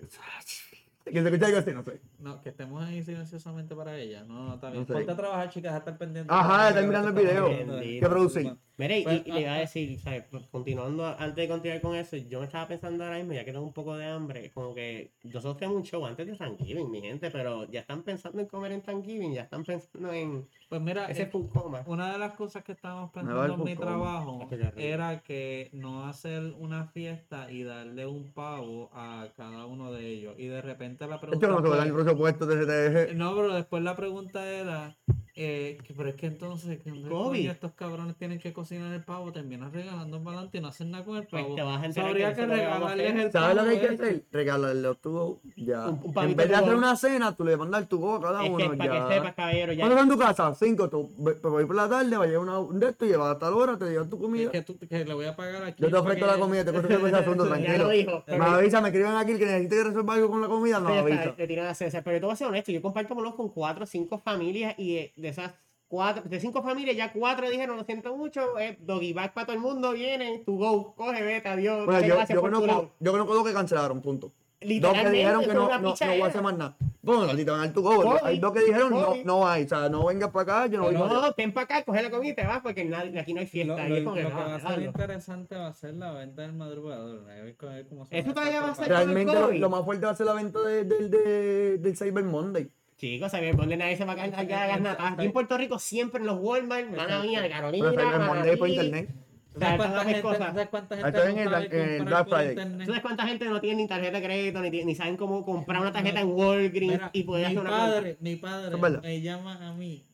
Que se escucha algo así, no sé. No, que estemos ahí silenciosamente para ella. No, no, está bien. No sé. Ponte a trabajar, chicas, a estar pendiente. Ajá, estar mirando el video. ¿Qué producen? Mira, y, Pues, y le iba a decir, ¿sabes? Pues, continuando, antes de continuar con eso, yo me estaba pensando ahora mismo, ya que tengo un poco de hambre, como que nosotros tenemos un show antes de Thanksgiving, mi gente, pero ya están pensando en comer en Thanksgiving, ya están pensando en Pues mira, ese eh, food coma. una de las cosas que estábamos pensando en mi trabajo era que no hacer una fiesta y darle un pavo a cada uno de ellos. Y de repente la pregunta Esto no se fue- va el presupuesto de CTG. No, pero después la pregunta era, Eh, que- pero es que entonces, ¿qué COVID. coño estos cabrones tienen que cocinar el pavo, terminan regalando para adelante y no hacen nada con el Pues pavo. te vas a enterar Habría que que que a regalarles el ¿Sabes lo que hay que hacer? Regalarle los tubos ya. Un- un en vez de hacer una cena, tú le mandas el tubo a cada Es uno. que para ya. que sepas, caballero, ya. ¿Cuándo estás en tu casa? Cinco. Tú pues voy por la tarde, va a llevar una- un de esto y lleva hasta la hora, te llevan tu Es comida. que, tú, que le voy a pagar aquí. Yo te ofrezco que- la comida, te cuento ese asunto, tranquilo. dijo. Me avisa, me escriben aquí que necesite que resuelva algo con la comida, no avisa. tiran a César. Pero yo te voy a ser honesto, yo comparto menos con cuatro o cinco familias y de, de esas cuatro, de cinco familias ya cuatro dijeron, lo siento mucho, eh, doggy bag para todo el mundo, viene, to go, coge, vete, adiós, Bueno, yo, gracias yo, por tu conozco, lado. yo conozco dos que cancelaron, punto. Dos que Literalmente, dijeron que no, no, no voy a hacer más nada. Bueno, te van al tu go. Hay dos que dijeron no, Covid. no hay. O sea, no vengas para acá, yo no voy No, ven para acá, coge la comida y te vas porque nadie, aquí no hay fiesta. lo- y es como que, lo que no, va a ser déjalo. interesante va a ser la venta del madrugador. A ver cómo- cómo se Eso todavía va a ser- Realmente lo, COVID. lo más fuerte va a ser la venta de- del de, del Cyber Monday. Chicos, sabes, ponle nadie se va a caer a nada. Aquí en Puerto Rico siempre en los Walmart, mala mía, de Carolina, Pero por internet. ¿Sabes cuánta gente, cosas. ¿sabes cuánta gente no el- sabe en el comprar Black por Friday. internet? ¿Tú sabes cuánta gente no tiene ni tarjeta de crédito, ni, ni saben cómo comprar una tarjeta en Walgreens Mira, y poder hacer una padre, mi padre me llama a mí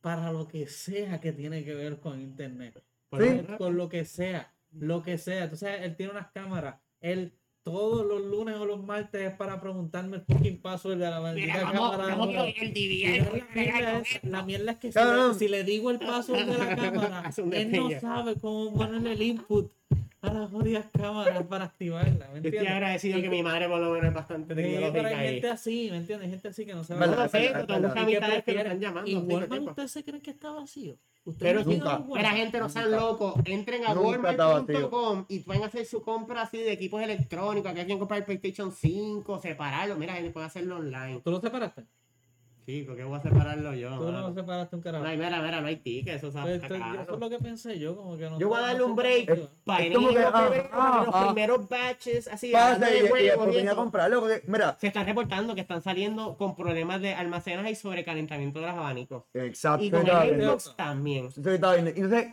para lo que sea que tiene que ver con internet. Sí. Con lo que sea, lo que sea. Entonces él tiene unas cámaras. Él todos los lunes o los martes es para preguntarme el fucking password de la maldita vamos, cámara. vamos el DVR. la, mierda es, la mierda es que si, si le digo el password de la cámara, él no sabe cómo ponerle el input a las jodidas cámaras para activarla. ¿Me Yo estoy entiendes? agradecido que mi madre por lo menos es bastante Sí, pero tecnológica hay gente así, ¿me entiendes? Hay gente así que no sabe. Verdad, No lo es sé, pero Y que amistades que están llamando. ¿Y Walmart ustedes se creen que está vacío? ¿Ustedes Pero no sí, han ido a Walmart? Mira, gente, no sean locos. Entren a Nunca walmart.com y pueden hacer su compra así de equipos electrónicos. Aquí hay quien comprar el PlayStation 5, separarlo. Mira, gente, pueden hacerlo online. ¿Tú lo separaste? Sí, ¿por qué voy a separarlo yo? ¿Tú no mano? lo separaste un No carajo? hay, mira, mira, no hay tickets, eso está Pues, eso es lo que pensé yo, como que no Yo voy a no darle un break para es como que, ah, ah, los ah. primeros batches, así, Pasa y, de y y venía a eso. comprarlo. Porque, mira, Se está reportando que están saliendo con problemas de almacenaje y sobrecalentamiento de los abanicos. exacto. Y con el. Xbox también. Eso entonces,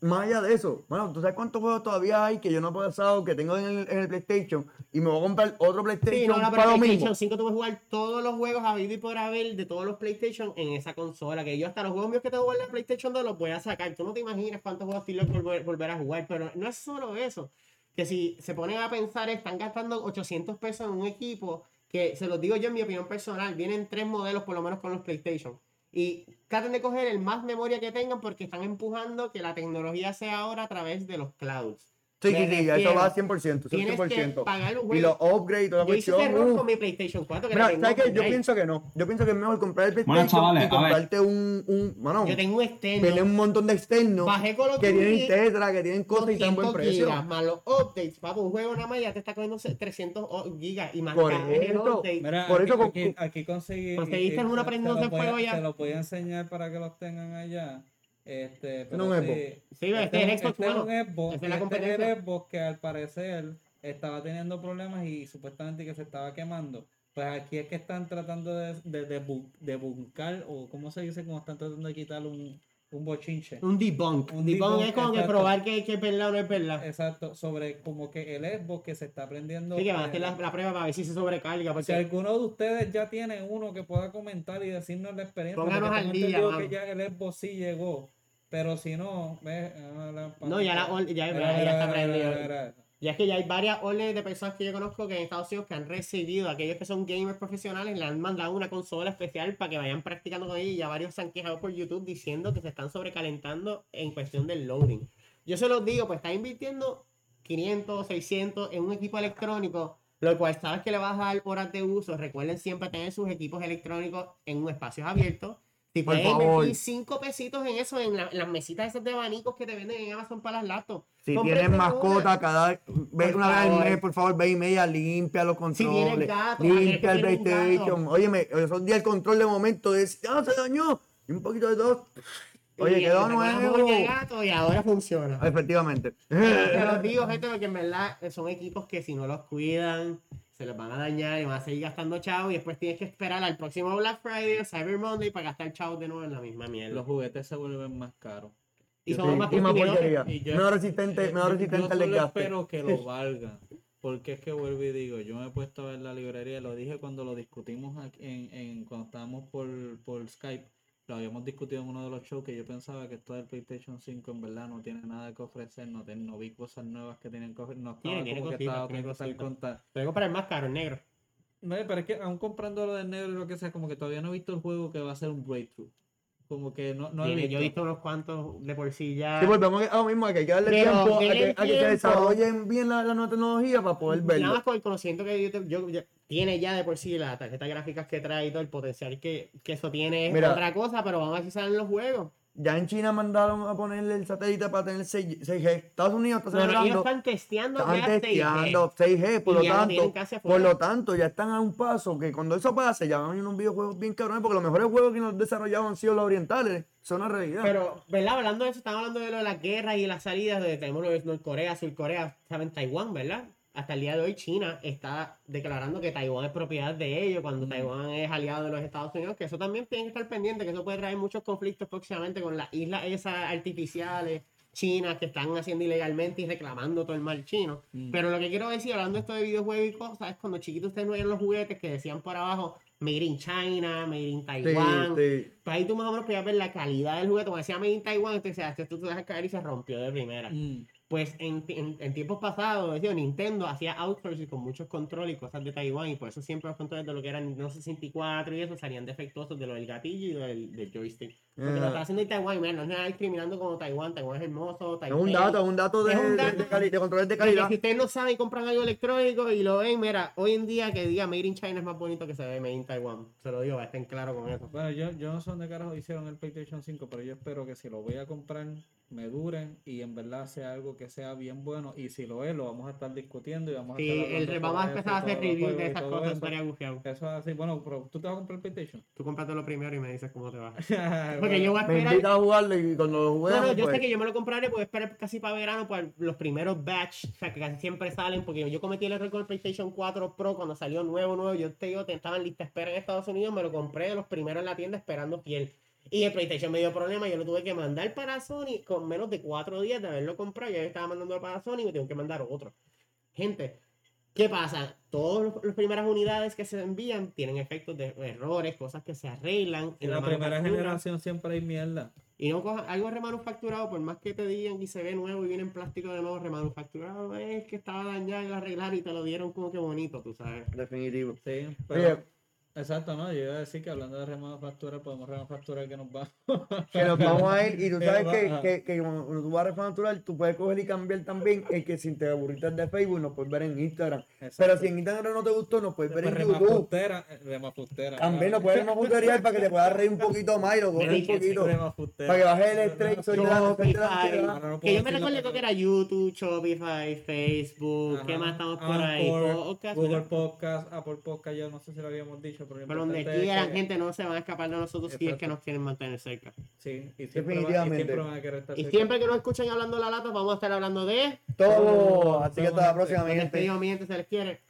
más allá de eso, bueno, ¿tú sabes cuántos juegos todavía hay que yo no he pasado, que tengo en el, en el PlayStation? Y me voy a comprar otro PlayStation Sí, no, no, pero para PlayStation mismo. 5 tú puedes jugar todos los juegos a vivir y por haber de todos los PlayStation en esa consola. Que yo hasta los juegos míos que tengo jugar en la PlayStation 2 los voy a sacar. Tú no te imaginas cuántos juegos por volver, volver a jugar. Pero no es solo eso. Que si se ponen a pensar, están gastando 800 pesos en un equipo que, se los digo yo en mi opinión personal, vienen tres modelos por lo menos con los PlayStation. Y traten de coger el más memoria que tengan porque están empujando que la tecnología sea ahora a través de los clouds. Sí, sí, sí, eso va a 100%, Tienes que 100%. pagar un Y los upgrades, toda la Yo hice cuestión. error con mi PlayStation 4. Que Mira, ¿sabes qué? Yo pienso que no. Yo pienso que es mejor comprar el Bueno, PlayStation chavales, y comprarte un, un, bueno, Yo tengo un externo. tiene un montón de externos Bajé Call of que tienen Tetra, que tienen cosas y están buen 200 precio. gigas, más los updates, papo, un juego nada más ya te está cogiendo 300 o- gigas y más Por eso. update. Mira, Por aquí, eso con- aquí, aquí conseguí. ¿Conseguiste y- alguna se- prendiéndose se lo en fuego voy a- ya? Se los voy a enseñar para que los tengan allá. Este, pero un sí, Xbox. Sí, este es el Xbox este es un Xbox, es la este es Xbox que al parecer estaba teniendo problemas y supuestamente que se estaba quemando. Pues aquí es que están tratando de, de, de, de buncar, o cómo se dice, como están tratando de quitar un, un bochinche. Un debunk. Un Un debunk, debunk, es como que probar que, que es verdad o no es verdad. Exacto, sobre como que el Xbox que se está aprendiendo. Así que van a hacer la, la prueba para ver si se sobrecarga. Si Porque alguno de ustedes ya tiene uno que pueda comentar y decirnos la experiencia, Pónganos al día, que ya el Xbox sí llegó, pero si no, ve, ah, la- No, ya la ya- ya está prendido. ya es que ya hay varias órdenes de personas que yo conozco que en Estados Unidos que han recibido, aquellos que son gamers profesionales, le han mandado una consola especial para que vayan practicando con ella y ya varios se han quejado por YouTube diciendo que se están sobrecalentando en cuestión del loading. Yo se los digo, pues está invirtiendo 500, 600 en un equipo electrónico, lo cual sabes que le vas a dar horas de uso. Recuerden siempre tener sus equipos electrónicos en un espacio abierto. Si Por favor. invertir 5 pesitos en eso, en, la- en las mesitas esas de abanicos que te venden en Amazon para las laptops. Si Cómprense tienes una. mascota, cada ve una vez al favor. mes, por favor, ve y media, limpia los tienes controles, gato, limpia el PlayStation. Óyeme, esos días el control de momento es, ah, se dañó, y un poquito de todo. Oye, Y quedó nuevo. gato y ahora funciona. Efectivamente. Te los digo, gente, porque en verdad son equipos que si no los cuidan, se los van a dañar y van a seguir gastando chavos y después tienes que esperar al próximo Black Friday o Cyber Monday para gastar chavos de nuevo en la misma mierda. Los juguetes se vuelven más caros. y Sí, somos más y más porquería. Y yo- Menos resistente, eh, menos yo- resistente al solo desgaste. espero que lo valgan. Porque es que vuelvo y digo, yo me he puesto a ver la librería, lo dije cuando lo discutimos aquí en, en- cuando estábamos por, por Skype. Lo habíamos discutido en uno de los shows que yo pensaba que esto del PlayStation 5 en verdad no tiene nada que ofrecer, no, ten- no vi cosas nuevas que tienen que ofrecer, no estaba Tiene, tiene como que cositas, estaba tiene tan- tan cositas. conta- Tengo para el más caro, el negro. No, pero es que aún comprando lo del negro y lo que sea, como que todavía no he visto el juego que va a ser un breakthrough. Como que no, no he Tiene- visto. yo he visto unos cuantos de por sí ya. Sí, volvemos a lo mismo, que hay que darle Pero tiempo a que, a que se tiempo. desarrollen bien la, la nueva tecnología para poder Nada verlo. más con el conocimiento que yo, te- yo- ya- tiene ya de por sí la tarjeta gráficas que trae y todo el potencial que, que eso tiene es Mira. otra cosa, pero vamos a ver si salen los juegos. Ya en China mandaron a ponerle el satélite para tener 6G. 6G. Estados Unidos está No, no, ellos celebrando. están testeando Están ya 6G. testeando 6G, por lo tanto, por lo tanto, ya están a un paso que cuando eso pase, ya van a venir unos videojuegos bien cabrones, porque los mejores juegos que nos han desarrollado han sido los orientales, son una realidad. Pero, ¿verdad? Hablando de eso, estamos hablando de lo de las guerras y las salidas, de tenemos lo de Norcorea, Surcorea, saben Taiwán, ¿verdad? Hasta el día de hoy China está declarando que Taiwán es propiedad de ellos cuando Mm. Taiwán es aliado de los Estados Unidos, que eso también tiene que estar pendiente, que eso puede traer muchos conflictos próximamente con las islas esas artificiales chinas que están haciendo ilegalmente y reclamando todo el mal chino. Mm. Pero lo que quiero decir, hablando esto de videojuegos y cosas, es cuando chiquitos ustedes no vieron los juguetes que decían por abajo Made in China, Made in Sí, Taiwan. sí. Pues ahí tú más o menos podías ver la calidad del juguete. Como decía Made in Taiwan, entonces decías, esto tú dejas caer y se rompió de primera. Mm. Pues en, en- en tiempos pasados, decía, Nintendo hacía outsourcing con muchos controles y cosas de Taiwán. Y por eso siempre los controles de lo que eran Nintendo 64 y eso salían defectuosos de lo del gatillo y del, del joystick. Porque lo Ah. está haciendo en Taiwán. Y mira, no es nada discriminando como Taiwán. Taiwán es hermoso. Es un dato, es un dato de, Es un de- dato. de cali- de controles de calidad. Si ustedes no saben y compran algo electrónico y lo ven, mira, hoy en día que diga Made in China es más bonito que se ve Made in Taiwan. Se lo digo, estén claros con eso. Bueno, yo, yo no sé dónde carajo hicieron el PlayStation 5, pero yo espero que si lo voy a comprar me duren y en verdad sea algo que sea bien bueno. Y si lo es, lo vamos a estar discutiendo y vamos a Sí, estar el, vamos a empezar a hacer reviews de esas cosas, eso. estaría gufiado. Eso es así. Bueno, pero tú te vas a comprar el PlayStation. Tú cómpratelo primero y me dices cómo te va. Porque Porque yo voy a Me esperar. invita a jugarlo y cuando lo no, yo pues, sé que yo me lo compraré, puedo esperar casi para verano, para los primeros batch, o sea, que casi siempre salen, porque yo cometí el error con el PlayStation 4 Pro cuando salió nuevo, nuevo, yo te digo, te estaba en lista espera en Estados Unidos, me lo compré de los primeros en la tienda esperando fiel. Y el PlayStation me dio problema, yo lo tuve que mandar para Sony con menos de cuatro días de haberlo comprado, ya estaba mandando para Sony y me tengo que mandar otro. Gente, ¿qué pasa? Todas las primeras unidades que se envían tienen efectos de errores, cosas que se arreglan. en la primera generación siempre hay mierda. Y no coja algo remanufacturado, por más que te digan y se ve nuevo y viene en plástico de nuevo, remanufacturado es que estaba dañado y lo arreglaron y te lo dieron como que bonito, tú sabes. definitivo. Sí, pero. Oye, Exacto, ¿no? Yo iba a decir que hablando de remanufactura, podemos remanufacturar que nos va. que nos vamos a ir y tú sabes que, que, que cuando tú vas a refacturar, tú puedes coger y cambiar también el que si te aburriste de Facebook, nos puedes ver en Instagram. Pero si en Instagram no te gustó, nos puedes ver en YouTube. Remafustera, remafustera. También nos puedes refuturear para que te puedas reír un poquito más y lo goces un poquito. Remafustera. Para que bajes el estrés, no que yo me recuerdo que era YouTube, Shopify, Facebook, ¿qué más estamos por ahí? Podcast, Google. Podcast, Apple Podcast, yo no sé si lo habíamos dicho, pero, donde es quieran, que- gente, no se van a escapar de nosotros si es que Exacto. nos quieren mantener cerca. Sí, y siempre, y Definitivamente. siempre van a querer estar Y cerca. siempre que nos escuchen hablando la lata, vamos a estar hablando de... Todo. Así que hasta la próxima, mi Nos gente. despedimos, mi gente, se les quiere.